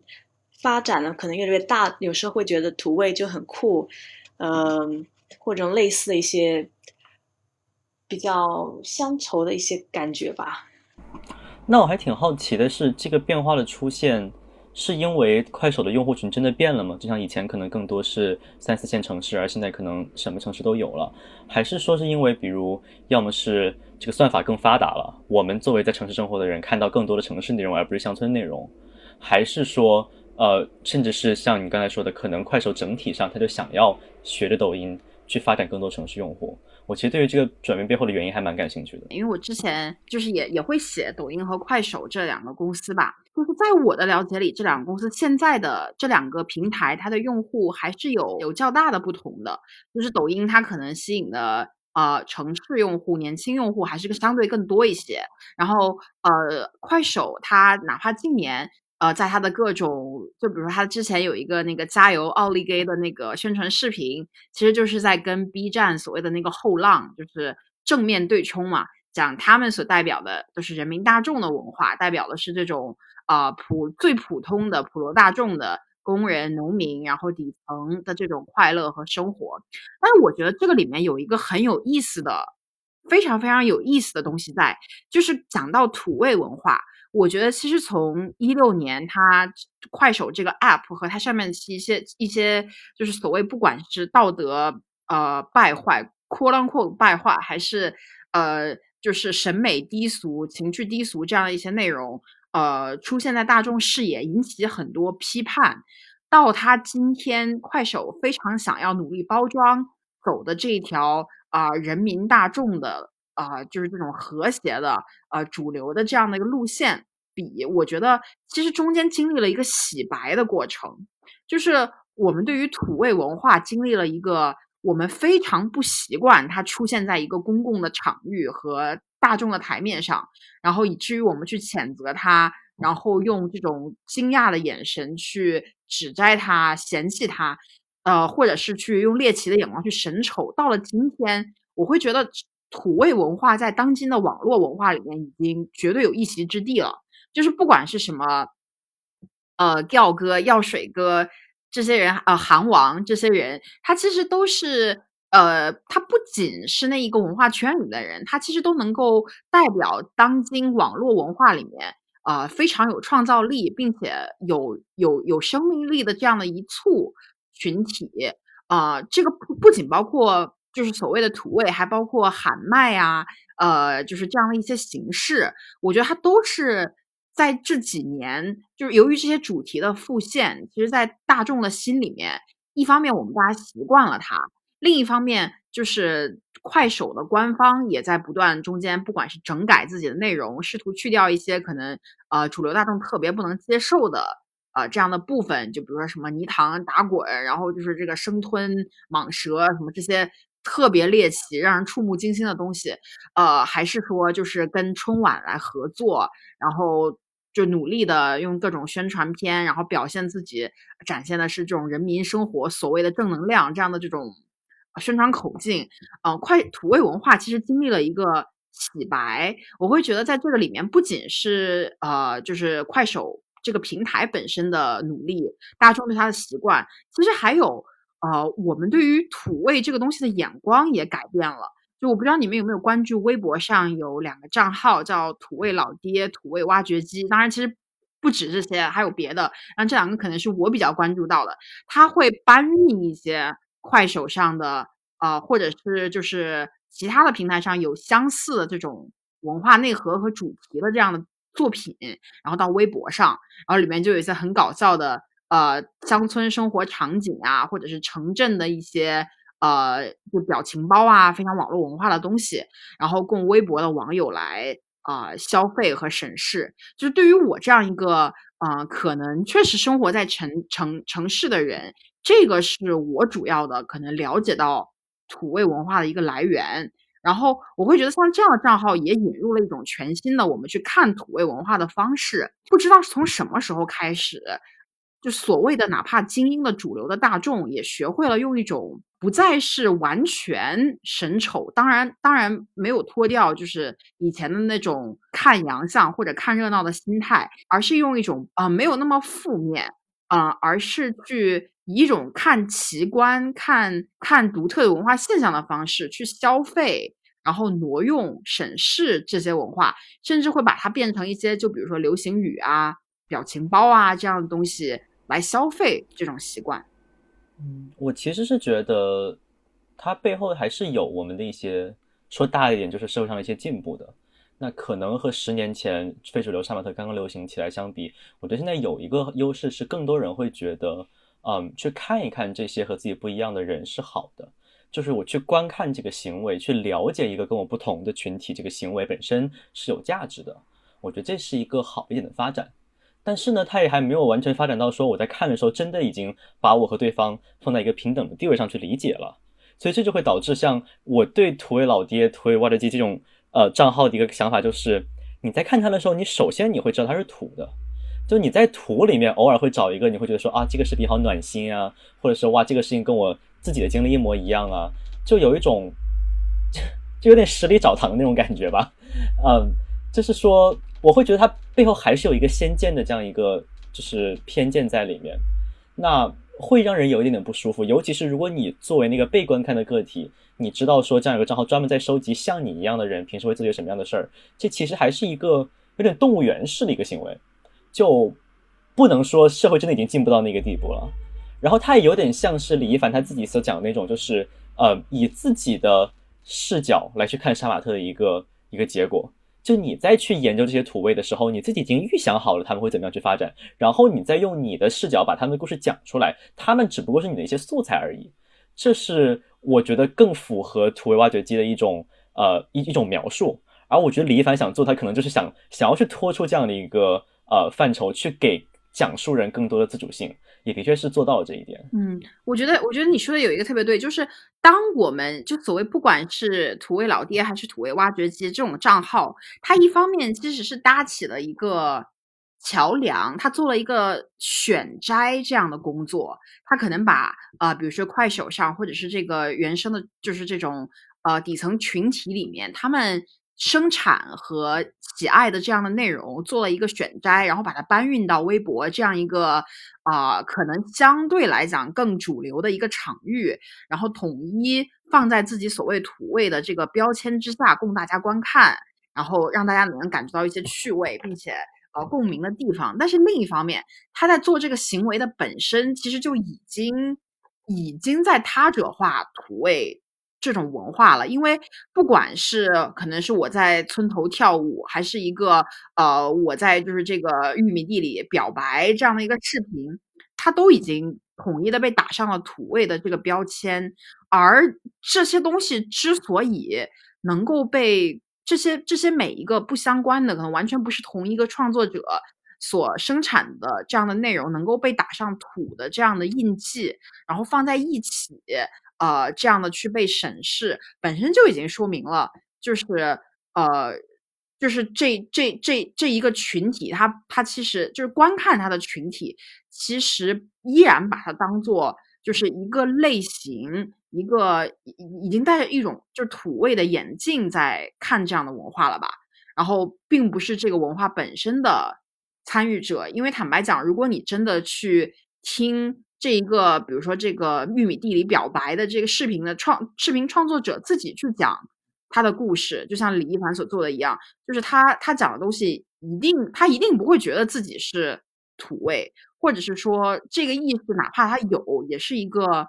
Speaker 2: 发展了，可能越来越大，有时候会觉得土味就很酷，嗯，或者类似的一些比较乡愁的一些感觉吧。
Speaker 3: 那我还挺好奇的是，这个变化的出现是因为快手的用户群真的变了吗？就像以前可能更多是三四线城市，而现在可能什么城市都有了，还是说是因为比如要么是这个算法更发达了，我们作为在城市生活的人看到更多的城市内容而不是乡村内容，还是说？呃，甚至是像你刚才说的，可能快手整体上他就想要学着抖音去发展更多城市用户。我其实对于这个转变背后的原因还蛮感兴趣的，
Speaker 1: 因为我之前就是也也会写抖音和快手这两个公司吧，就是在我的了解里，这两个公司现在的这两个平台，它的用户还是有有较大的不同的。就是抖音它可能吸引的呃城市用户、年轻用户还是个相对更多一些，然后呃快手它哪怕近年。呃，在他的各种，就比如说他之前有一个那个加油奥利给的那个宣传视频，其实就是在跟 B 站所谓的那个后浪，就是正面对冲嘛，讲他们所代表的都是人民大众的文化，代表的是这种呃普最普通的普罗大众的工人、农民，然后底层的这种快乐和生活。但是我觉得这个里面有一个很有意思的、非常非常有意思的东西在，就是讲到土味文化。我觉得其实从一六年，它快手这个 app 和它上面的一些一些，就是所谓不管是道德呃败坏，quote unquote 败坏，还是呃就是审美低俗、情趣低俗这样的一些内容，呃出现在大众视野，引起很多批判。到他今天，快手非常想要努力包装走的这一条啊人民大众的。啊，就是这种和谐的呃主流的这样的一个路线比，我觉得其实中间经历了一个洗白的过程，就是我们对于土味文化经历了一个我们非常不习惯它出现在一个公共的场域和大众的台面上，然后以至于我们去谴责它，然后用这种惊讶的眼神去指摘它、嫌弃它。呃，或者是去用猎奇的眼光去审丑。到了今天，我会觉得土味文化在当今的网络文化里面已经绝对有一席之地了。就是不管是什么，呃，调哥、药水哥这些人，呃，韩王这些人，他其实都是，呃，他不仅是那一个文化圈里的人，他其实都能够代表当今网络文化里面，呃，非常有创造力，并且有有有生命力的这样的一簇。群体啊，这个不不仅包括就是所谓的土味，还包括喊麦啊，呃，就是这样的一些形式。我觉得它都是在这几年，就是由于这些主题的复现，其实，在大众的心里面，一方面我们大家习惯了它，另一方面就是快手的官方也在不断中间，不管是整改自己的内容，试图去掉一些可能呃主流大众特别不能接受的。啊，这样的部分，就比如说什么泥塘打滚，然后就是这个生吞蟒蛇什么这些特别猎奇、让人触目惊心的东西，呃，还是说就是跟春晚来合作，然后就努力的用各种宣传片，然后表现自己，展现的是这种人民生活所谓的正能量这样的这种宣传口径。嗯，快土味文化其实经历了一个洗白，我会觉得在这个里面不仅是呃，就是快手。这个平台本身的努力，大众对它的习惯，其实还有，呃，我们对于土味这个东西的眼光也改变了。就我不知道你们有没有关注微博上有两个账号叫“土味老爹”“土味挖掘机”。当然，其实不止这些，还有别的。然后这两个可能是我比较关注到的。他会搬运一些快手上的，呃，或者是就是其他的平台上有相似的这种文化内核和主题的这样的。作品，然后到微博上，然后里面就有一些很搞笑的，呃，乡村生活场景啊，或者是城镇的一些，呃，就表情包啊，非常网络文化的东西，然后供微博的网友来啊消费和审视。就是对于我这样一个，呃，可能确实生活在城城城市的人，这个是我主要的可能了解到土味文化的一个来源。然后我会觉得像这样的账号也引入了一种全新的我们去看土味文化的方式。不知道是从什么时候开始，就所谓的哪怕精英的主流的大众也学会了用一种不再是完全审丑，当然当然没有脱掉就是以前的那种看洋相或者看热闹的心态，而是用一种啊没有那么负面啊，而是去。以一种看奇观、看看独特的文化现象的方式去消费，然后挪用、审视这些文化，甚至会把它变成一些，就比如说流行语啊、表情包啊这样的东西来消费这种习惯。
Speaker 3: 嗯，我其实是觉得它背后还是有我们的一些说大一点，就是社会上的一些进步的。那可能和十年前非主流杀马特刚刚流行起来相比，我觉得现在有一个优势是，更多人会觉得。嗯，去看一看这些和自己不一样的人是好的，就是我去观看这个行为，去了解一个跟我不同的群体，这个行为本身是有价值的。我觉得这是一个好一点的发展。但是呢，他也还没有完全发展到说我在看的时候真的已经把我和对方放在一个平等的地位上去理解了。所以这就会导致像我对土味老爹、土味挖掘机这种呃账号的一个想法，就是你在看他的时候，你首先你会知道他是土的。就你在土里面偶尔会找一个，你会觉得说啊，这个视频好暖心啊，或者说哇，这个事情跟我自己的经历一模一样啊，就有一种 就有点十里找糖的那种感觉吧。嗯，就是说我会觉得它背后还是有一个先见的这样一个就是偏见在里面，那会让人有一点点不舒服。尤其是如果你作为那个被观看的个体，你知道说这样一个账号专门在收集像你一样的人平时会做些什么样的事儿，这其实还是一个有点动物园式的一个行为。就不能说社会真的已经进步到那个地步了，然后他也有点像是李一凡他自己所讲的那种，就是呃以自己的视角来去看杀马特的一个一个结果。就你在去研究这些土味的时候，你自己已经预想好了他们会怎么样去发展，然后你再用你的视角把他们的故事讲出来，他们只不过是你的一些素材而已。这是我觉得更符合土味挖掘机的一种
Speaker 4: 呃一一种描述。而我觉得李一凡想做，他可能就是想想要去拖出这样的一个呃范畴，去给讲述人更多的自主性，也的确是做到了这一点。
Speaker 1: 嗯，我觉得我觉得你说的有一个特别对，就是当我们就所谓不管是土味老爹还是土味挖掘机这种账号，它一方面其实是搭起了一个桥梁，它做了一个选摘这样的工作，它可能把啊，比如说快手上或者是这个原生的，就是这种呃底层群体里面，他们。生产和喜爱的这样的内容做了一个选摘，然后把它搬运到微博这样一个啊，可能相对来讲更主流的一个场域，然后统一放在自己所谓土味的这个标签之下供大家观看，然后让大家能感觉到一些趣味，并且呃共鸣的地方。但是另一方面，他在做这个行为的本身，其实就已经已经在他者化土味。这种文化了，因为不管是可能是我在村头跳舞，还是一个呃我在就是这个玉米地里表白这样的一个视频，它都已经统一的被打上了土味的这个标签。而这些东西之所以能够被这些这些每一个不相关的，可能完全不是同一个创作者所生产的这样的内容，能够被打上土的这样的印记，然后放在一起。呃，这样的去被审视，本身就已经说明了，就是呃，就是这这这这一个群体，他他其实就是观看他的群体，其实依然把它当做就是一个类型，一个已已经带着一种就是土味的眼镜在看这样的文化了吧？然后并不是这个文化本身的参与者，因为坦白讲，如果你真的去听。这一个，比如说这个玉米地里表白的这个视频的创视频创作者自己去讲他的故事，就像李一凡所做的一样，就是他他讲的东西一定他一定不会觉得自己是土味，或者是说这个意识哪怕他有，也是一个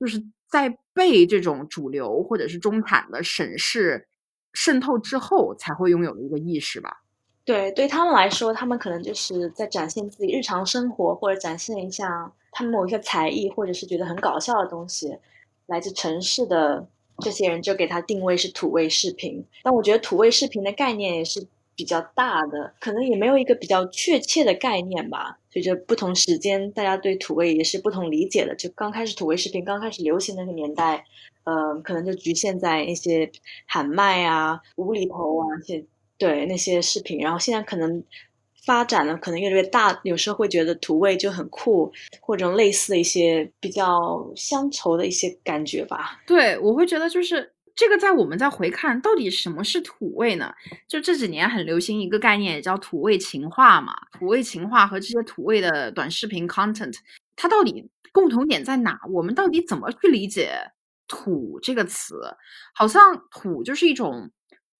Speaker 1: 就是在被这种主流或者是中产的审视渗透之后才会拥有的一个意识吧。
Speaker 2: 对，对他们来说，他们可能就是在展现自己日常生活，或者展现一下他们某一个才艺，或者是觉得很搞笑的东西。来自城市的这些人就给他定位是土味视频，但我觉得土味视频的概念也是比较大的，可能也没有一个比较确切的概念吧。随着不同时间，大家对土味也是不同理解的。就刚开始土味视频刚开始流行那个年代，呃，可能就局限在一些喊麦啊、无厘头啊这些。对那些视频，然后现在可能发展了可能越来越大，有时候会觉得土味就很酷，或者类似的一些比较乡愁的一些感觉吧。
Speaker 1: 对，我会觉得就是这个，在我们在回看到底什么是土味呢？就这几年很流行一个概念，也叫土味情话嘛。土味情话和这些土味的短视频 content，它到底共同点在哪？我们到底怎么去理解“土”这个词？好像土就是一种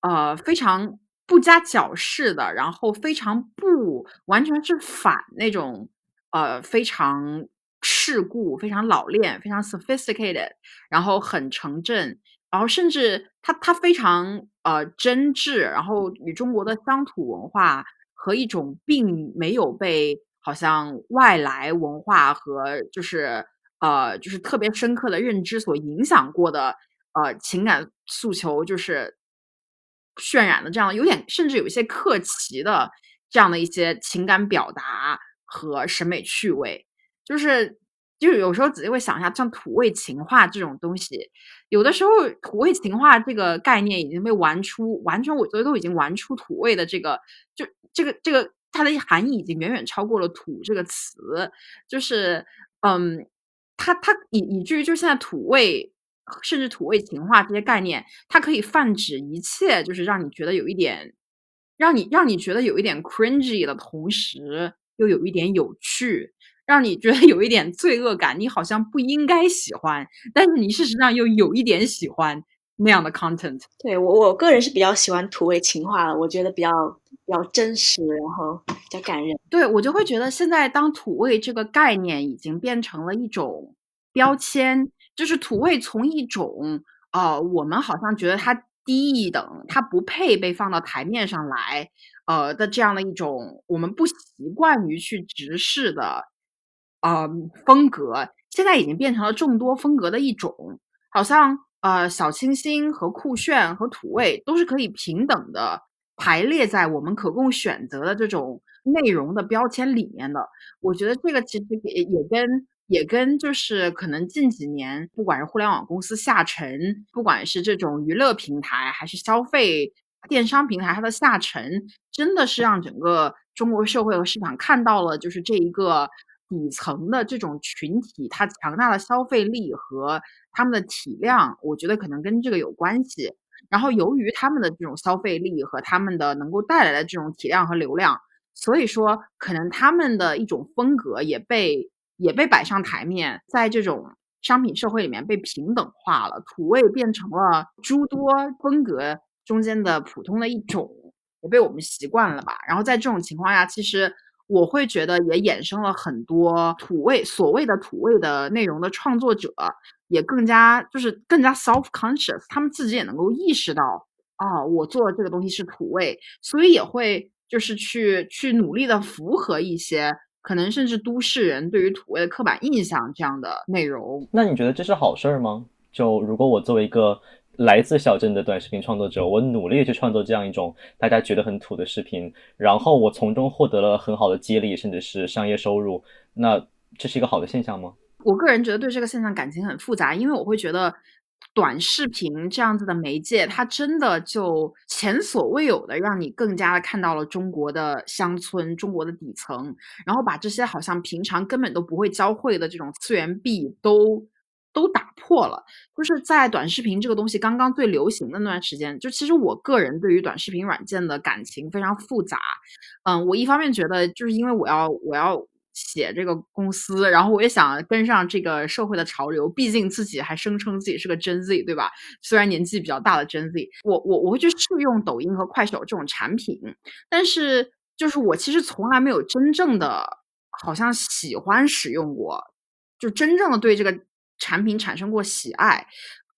Speaker 1: 呃非常。不加矫饰的，然后非常不完全是反那种，呃，非常世故、非常老练、非常 sophisticated，然后很城镇，然后甚至它它非常呃真挚，然后与中国的乡土文化和一种并没有被好像外来文化和就是呃就是特别深刻的认知所影响过的呃情感诉求，就是。渲染的这样有点，甚至有一些客奇的这样的一些情感表达和审美趣味，就是就是有时候仔细会想一下，像土味情话这种东西，有的时候土味情话这个概念已经被玩出，完全我觉得都已经玩出土味的这个，就这个这个它的含义已经远远超过了土这个词，就是嗯，它它以以至于就现在土味。甚至土味情话这些概念，它可以泛指一切，就是让你觉得有一点，让你让你觉得有一点 cringy 的同时，又有一点有趣，让你觉得有一点罪恶感，你好像不应该喜欢，但是你事实上又有一点喜欢那样的 content。
Speaker 2: 对我我个人是比较喜欢土味情话的，我觉得比较比较真实，然后比较感人。
Speaker 1: 对我就会觉得现在当土味这个概念已经变成了一种标签。就是土味从一种呃，我们好像觉得它低一等，它不配被放到台面上来，呃的这样的一种我们不习惯于去直视的呃风格，现在已经变成了众多风格的一种。好像呃，小清新和酷炫和土味都是可以平等的排列在我们可供选择的这种内容的标签里面的。我觉得这个其实也也跟也跟就是可能近几年，不管是互联网公司下沉，不管是这种娱乐平台还是消费电商平台，它的下沉真的是让整个中国社会和市场看到了，就是这一个。底层的这种群体，它强大的消费力和他们的体量，我觉得可能跟这个有关系。然后，由于他们的这种消费力和他们的能够带来的这种体量和流量，所以说可能他们的一种风格也被也被摆上台面，在这种商品社会里面被平等化了，土味变成了诸多风格中间的普通的一种，也被我们习惯了吧。然后在这种情况下，其实。我会觉得也衍生了很多土味，所谓的土味的内容的创作者也更加就是更加 self conscious，他们自己也能够意识到啊，我做的这个东西是土味，所以也会就是去去努力的符合一些可能甚至都市人对于土味的刻板印象这样的内容。
Speaker 4: 那你觉得这是好事儿吗？就如果我作为一个。来自小镇的短视频创作者，我努力去创作这样一种大家觉得很土的视频，然后我从中获得了很好的激励，甚至是商业收入。那这是一个好的现象吗？
Speaker 1: 我个人觉得对这个现象感情很复杂，因为我会觉得短视频这样子的媒介，它真的就前所未有的让你更加的看到了中国的乡村、中国的底层，然后把这些好像平常根本都不会教会的这种次元壁都。都打破了，就是在短视频这个东西刚刚最流行的那段时间，就其实我个人对于短视频软件的感情非常复杂。嗯，我一方面觉得就是因为我要我要写这个公司，然后我也想跟上这个社会的潮流，毕竟自己还声称自己是个 Gen Z，对吧？虽然年纪比较大的 Gen Z，我我我会去试用抖音和快手这种产品，但是就是我其实从来没有真正的好像喜欢使用过，就真正的对这个。产品产生过喜爱，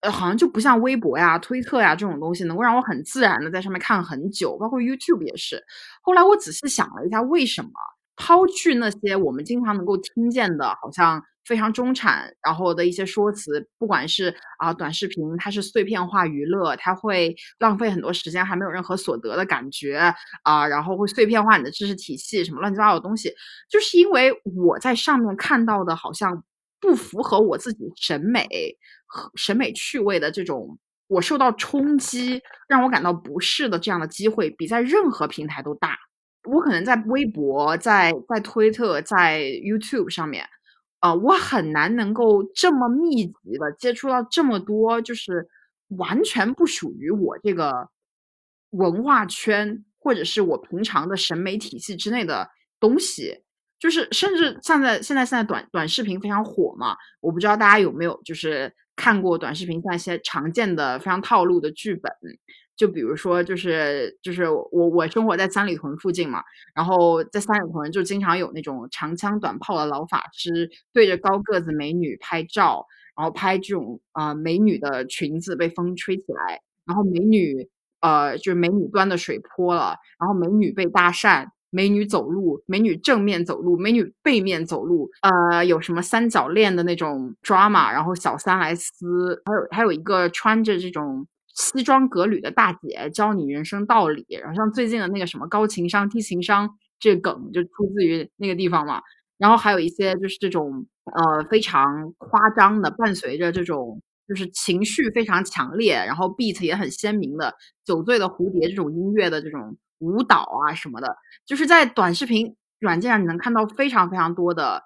Speaker 1: 呃，好像就不像微博呀、推特呀这种东西，能够让我很自然的在上面看很久，包括 YouTube 也是。后来我仔细想了一下，为什么抛去那些我们经常能够听见的，好像非常中产，然后的一些说辞，不管是啊短视频，它是碎片化娱乐，它会浪费很多时间，还没有任何所得的感觉啊，然后会碎片化你的知识体系，什么乱七八糟的东西，就是因为我在上面看到的，好像。不符合我自己审美和审美趣味的这种，我受到冲击，让我感到不适的这样的机会，比在任何平台都大。我可能在微博、在在推特、在 YouTube 上面，呃，我很难能够这么密集的接触到这么多，就是完全不属于我这个文化圈或者是我平常的审美体系之内的东西。就是甚至现在现在现在短短视频非常火嘛，我不知道大家有没有就是看过短视频像一些常见的非常套路的剧本，就比如说就是就是我我生活在三里屯附近嘛，然后在三里屯就经常有那种长枪短炮的老法师对着高个子美女拍照，然后拍这种啊美女的裙子被风吹起来，然后美女呃就是美女端的水泼了，然后美女被搭讪。美女走路，美女正面走路，美女背面走路，呃，有什么三角恋的那种 drama，然后小三来撕，还有还有一个穿着这种西装革履的大姐教你人生道理，然后像最近的那个什么高情商低情商这梗就出自于那个地方嘛，然后还有一些就是这种呃非常夸张的，伴随着这种就是情绪非常强烈，然后 beat 也很鲜明的酒醉的蝴蝶这种音乐的这种。舞蹈啊什么的，就是在短视频软件上你能看到非常非常多的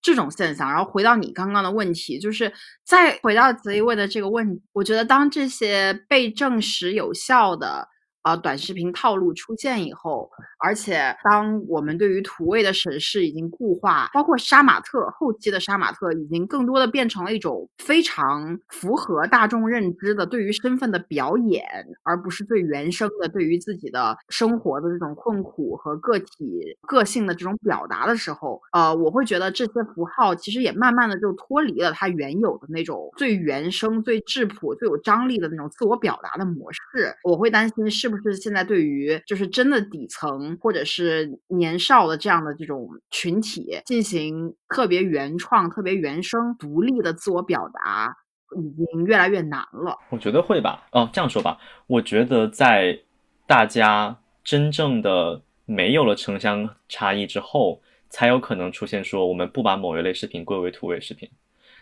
Speaker 1: 这种现象。然后回到你刚刚的问题，就是再回到泽一问的这个问，我觉得当这些被证实有效的。呃，短视频套路出现以后，而且当我们对于土味的审视已经固化，包括杀马特后期的杀马特，已经更多的变成了一种非常符合大众认知的对于身份的表演，而不是最原生的对于自己的生活的这种困苦和个体个性的这种表达的时候，呃，我会觉得这些符号其实也慢慢的就脱离了它原有的那种最原生、最质朴、最有张力的那种自我表达的模式。我会担心是不。是不是现在对于就是真的底层或者是年少的这样的这种群体进行特别原创、特别原生、独立的自我表达，已经越来越难了。
Speaker 3: 我觉得会吧。哦，这样说吧，我觉得在大家真正的没有了城乡差异之后，才有可能出现说我们不把某一类视频归为土味视频。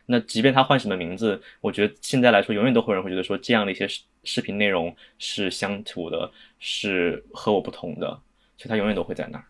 Speaker 3: 那即便它换什么名字，我觉得现在来说，永远都会有人会觉得说这样的一些视频内容是乡土的，是和我不同的，所以它永远都会在那儿。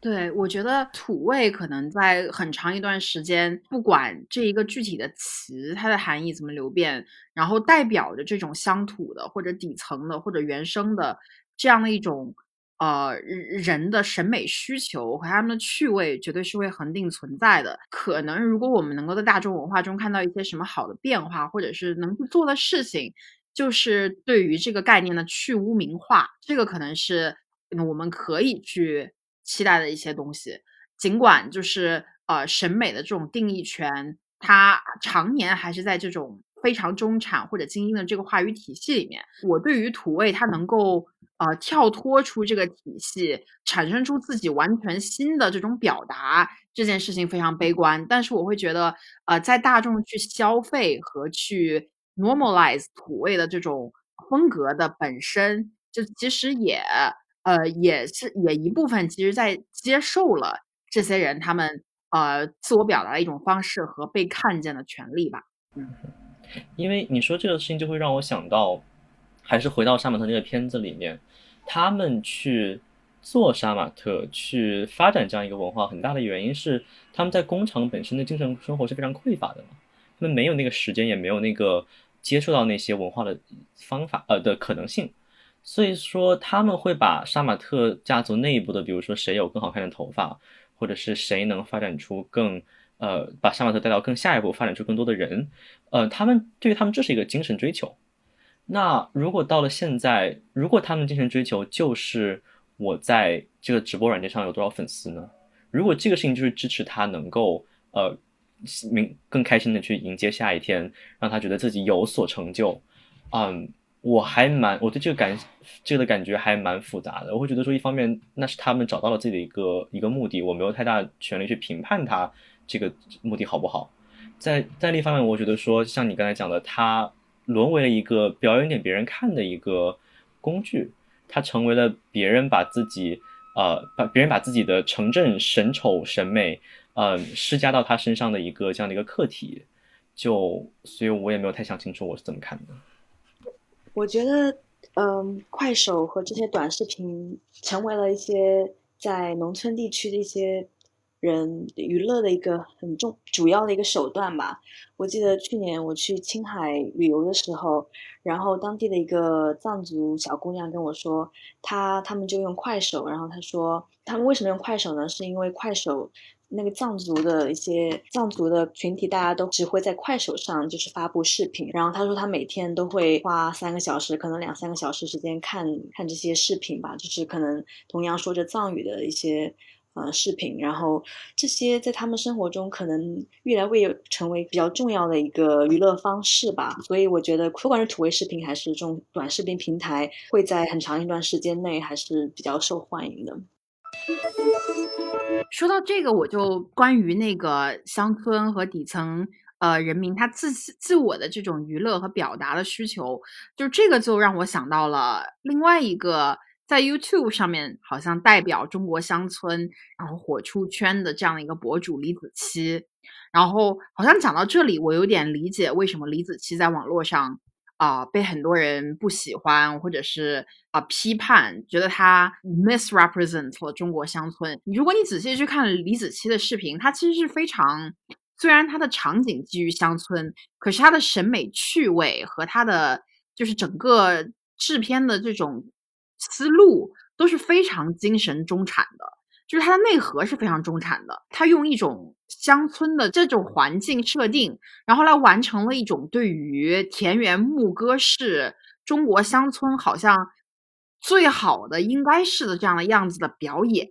Speaker 1: 对，我觉得土味可能在很长一段时间，不管这一个具体的词它的含义怎么流变，然后代表着这种乡土的或者底层的或者原生的这样的一种呃人的审美需求和他们的趣味，绝对是会恒定存在的。可能如果我们能够在大众文化中看到一些什么好的变化，或者是能去做的事情，就是对于这个概念的去污名化，这个可能是我们可以去。期待的一些东西，尽管就是呃审美的这种定义权，它常年还是在这种非常中产或者精英的这个话语体系里面。我对于土味它能够呃跳脱出这个体系，产生出自己完全新的这种表达这件事情非常悲观。但是我会觉得，呃，在大众去消费和去 normalize 土味的这种风格的本身，就其实也。呃，也是也一部分，其实在接受了这些人他们呃自我表达的一种方式和被看见的权利吧。
Speaker 3: 嗯，因为你说这个事情，就会让我想到，还是回到杀马特那个片子里面，他们去做杀马特，去发展这样一个文化，很大的原因是他们在工厂本身的精神生活是非常匮乏的嘛，他们没有那个时间，也没有那个接触到那些文化的方法呃的可能性。所以说他们会把杀马特家族内部的，比如说谁有更好看的头发，或者是谁能发展出更呃，把杀马特带到更下一步，发展出更多的人，呃，他们对于他们这是一个精神追求。那如果到了现在，如果他们精神追求就是我在这个直播软件上有多少粉丝呢？如果这个事情就是支持他能够呃，明更开心的去迎接下一天，让他觉得自己有所成就，嗯。我还蛮，我对这个感，这个的感觉还蛮复杂的。我会觉得说，一方面那是他们找到了自己的一个一个目的，我没有太大权利去评判他这个目的好不好。在在另一方面，我觉得说，像你刚才讲的，他沦为了一个表演给别人看的一个工具，他成为了别人把自己呃把别人把自己的城镇神丑审美呃施加到他身上的一个这样的一个课题。就所以，我也没有太想清楚我是怎么看的。
Speaker 2: 我觉得，嗯，快手和这些短视频成为了一些在农村地区的一些人娱乐的一个很重主要的一个手段吧。我记得去年我去青海旅游的时候，然后当地的一个藏族小姑娘跟我说，她他们就用快手，然后她说他们为什么用快手呢？是因为快手。那个藏族的一些藏族的群体，大家都只会在快手上就是发布视频。然后他说他每天都会花三个小时，可能两三个小时时间看看这些视频吧，就是可能同样说着藏语的一些呃视频。然后这些在他们生活中可能越来越成为比较重要的一个娱乐方式吧。所以我觉得，不管是土味视频还是这种短视频平台，会在很长一段时间内还是比较受欢迎的。
Speaker 1: 说到这个，我就关于那个乡村和底层呃人民他自自我的这种娱乐和表达的需求，就这个就让我想到了另外一个在 YouTube 上面好像代表中国乡村然后火出圈的这样的一个博主李子柒，然后好像讲到这里，我有点理解为什么李子柒在网络上。啊，被很多人不喜欢，或者是啊批判，觉得他 misrepresent 了中国乡村。如果你仔细去看李子柒的视频，他其实是非常，虽然他的场景基于乡村，可是他的审美趣味和他的就是整个制片的这种思路都是非常精神中产的。就是它的内核是非常中产的，它用一种乡村的这种环境设定，然后来完成了一种对于田园牧歌式中国乡村好像最好的应该是的这样的样子的表演。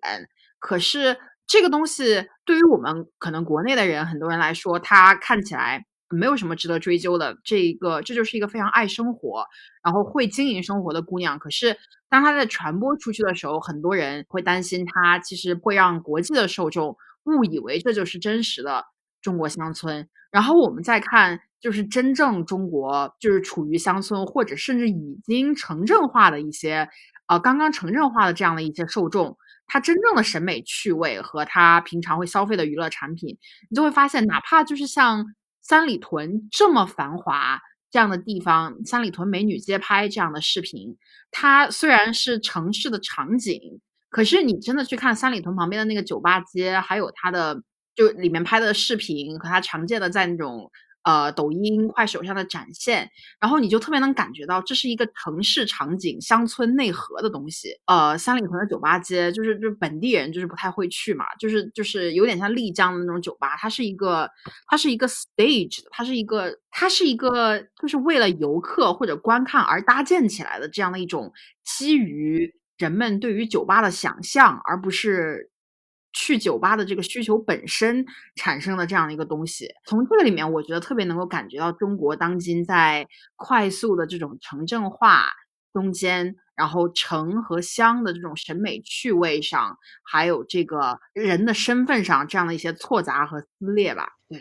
Speaker 1: 可是这个东西对于我们可能国内的人很多人来说，它看起来。没有什么值得追究的，这一个这就是一个非常爱生活，然后会经营生活的姑娘。可是当她在传播出去的时候，很多人会担心她其实会让国际的受众误以为这就是真实的中国乡村。然后我们再看就是真正中国就是处于乡村或者甚至已经城镇化的一些，呃，刚刚城镇化的这样的一些受众，他真正的审美趣味和他平常会消费的娱乐产品，你就会发现，哪怕就是像三里屯这么繁华这样的地方，三里屯美女街拍这样的视频，它虽然是城市的场景，可是你真的去看三里屯旁边的那个酒吧街，还有它的就里面拍的视频和它常见的在那种。呃，抖音、快手上的展现，然后你就特别能感觉到这是一个城市场景、乡村内核的东西。呃，三里屯的酒吧街，就是就是本地人就是不太会去嘛，就是就是有点像丽江的那种酒吧，它是一个它是一个 stage，它是一个它是一个就是为了游客或者观看而搭建起来的这样的一种基于人们对于酒吧的想象，而不是。去酒吧的这个需求本身产生的这样的一个东西，从这个里面，我觉得特别能够感觉到中国当今在快速的这种城镇化中间，然后城和乡的这种审美趣味上，还有这个人的身份上这样的一些错杂和撕裂吧。对，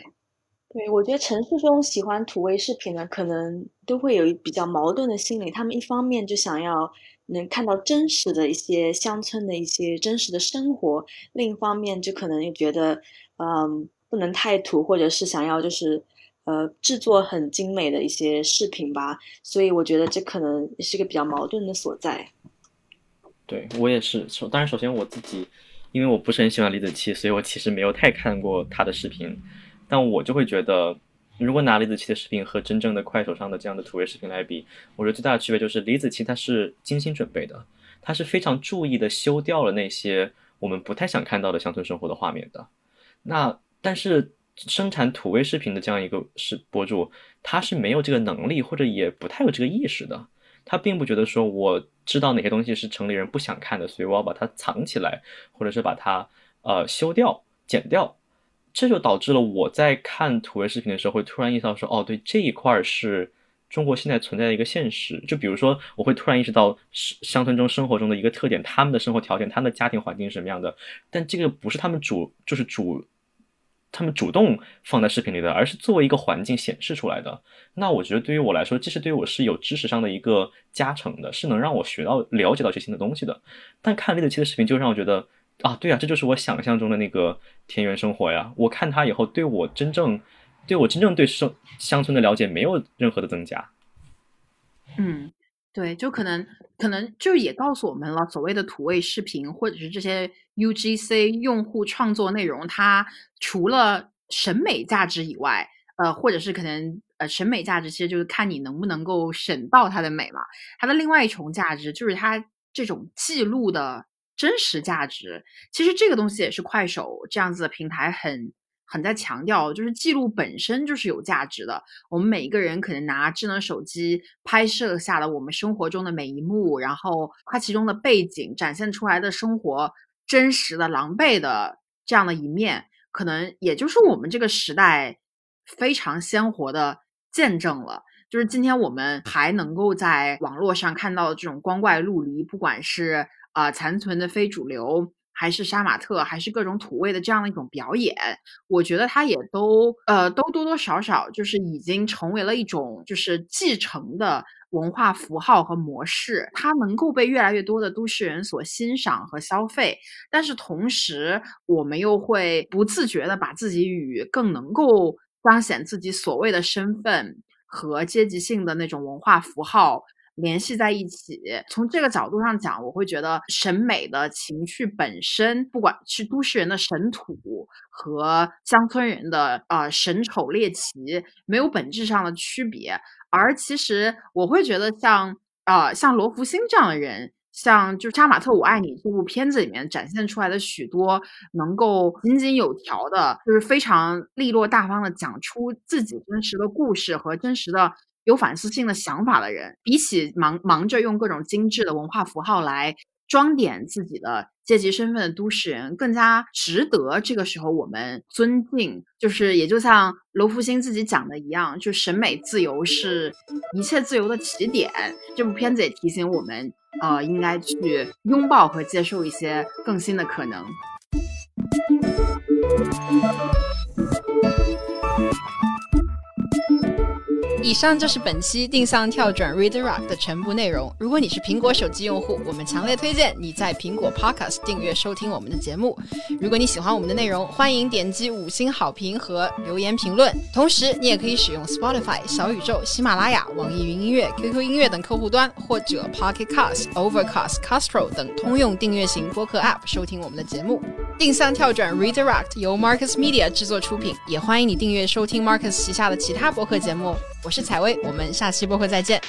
Speaker 2: 对我觉得城市中喜欢土味视频的，可能都会有比较矛盾的心理，他们一方面就想要。能看到真实的一些乡村的一些真实的生活，另一方面就可能又觉得，嗯，不能太土，或者是想要就是，呃，制作很精美的一些视频吧。所以我觉得这可能也是一个比较矛盾的所在。
Speaker 3: 对我也是，首当然首先我自己，因为我不是很喜欢李子柒，所以我其实没有太看过他的视频，但我就会觉得。如果拿李子柒的视频和真正的快手上的这样的土味视频来比，我觉得最大的区别就是李子柒她是精心准备的，她是非常注意的修掉了那些我们不太想看到的乡村生活的画面的。那但是生产土味视频的这样一个是博主，他是没有这个能力或者也不太有这个意识的，他并不觉得说我知道哪些东西是城里人不想看的，所以我要把它藏起来，或者是把它呃修掉、剪掉。这就导致了我在看土味视频的时候，会突然意识到说，哦，对，这一块是中国现在存在的一个现实。就比如说，我会突然意识到乡村中生活中的一个特点，他们的生活条件，他们的家庭环境是什么样的。但这个不是他们主，就是主，他们主动放在视频里的，而是作为一个环境显示出来的。那我觉得对于我来说，这是对于我是有知识上的一个加成的，是能让我学到、了解到一些新的东西的。但看李子柒的视频，就让我觉得。啊，对啊，这就是我想象中的那个田园生活呀！我看他以后，对我真正，对我真正对生乡村的了解没有任何的增加。
Speaker 1: 嗯，对，就可能可能就也告诉我们了，所谓的土味视频或者是这些 UGC 用户创作内容，它除了审美价值以外，呃，或者是可能呃审美价值其实就是看你能不能够审到它的美嘛。它的另外一重价值就是它这种记录的。真实价值，其实这个东西也是快手这样子的平台很很在强调，就是记录本身就是有价值的。我们每一个人可能拿智能手机拍摄下了我们生活中的每一幕，然后它其中的背景展现出来的生活真实的狼狈的这样的一面，可能也就是我们这个时代非常鲜活的见证了。就是今天我们还能够在网络上看到这种光怪陆离，不管是。啊，残存的非主流，还是杀马特，还是各种土味的这样的一种表演，我觉得它也都呃都多多少少就是已经成为了一种就是继承的文化符号和模式，它能够被越来越多的都市人所欣赏和消费，但是同时我们又会不自觉的把自己与更能够彰显自己所谓的身份和阶级性的那种文化符号。联系在一起，从这个角度上讲，我会觉得审美的情趣本身，不管是都市人的神土和乡村人的呃神丑猎奇，没有本质上的区别。而其实我会觉得，像呃像罗福星这样的人，像就《杀马特我爱你》这部片子里面展现出来的许多能够井井有条的，就是非常利落大方的讲出自己真实的故事和真实的。有反思性的想法的人，比起忙忙着用各种精致的文化符号来装点自己的阶级身份的都市人，更加值得这个时候我们尊敬。就是也就像罗福星自己讲的一样，就审美自由是一切自由的起点。这部片子也提醒我们，呃，应该去拥抱和接受一些更新的可能。以上就是本期定向跳转 Redirect 的全部内容。如果你是苹果手机用户，我们强烈推荐你在苹果 Podcast 订阅收听我们的节目。如果你喜欢我们的内容，欢迎点击五星好评和留言评论。同时，你也可以使用 Spotify、小宇宙、喜马拉雅、网易云音乐、QQ 音乐等客户端，或者 Pocket Cast、Overcast、Castro 等通用订阅型播客 App 收听我们的节目。定向跳转 Redirect 由 Marcus Media 制作出品，也欢迎你订阅收听 Marcus 旗下的其他播客节目。我是采薇，我们下期播客再见。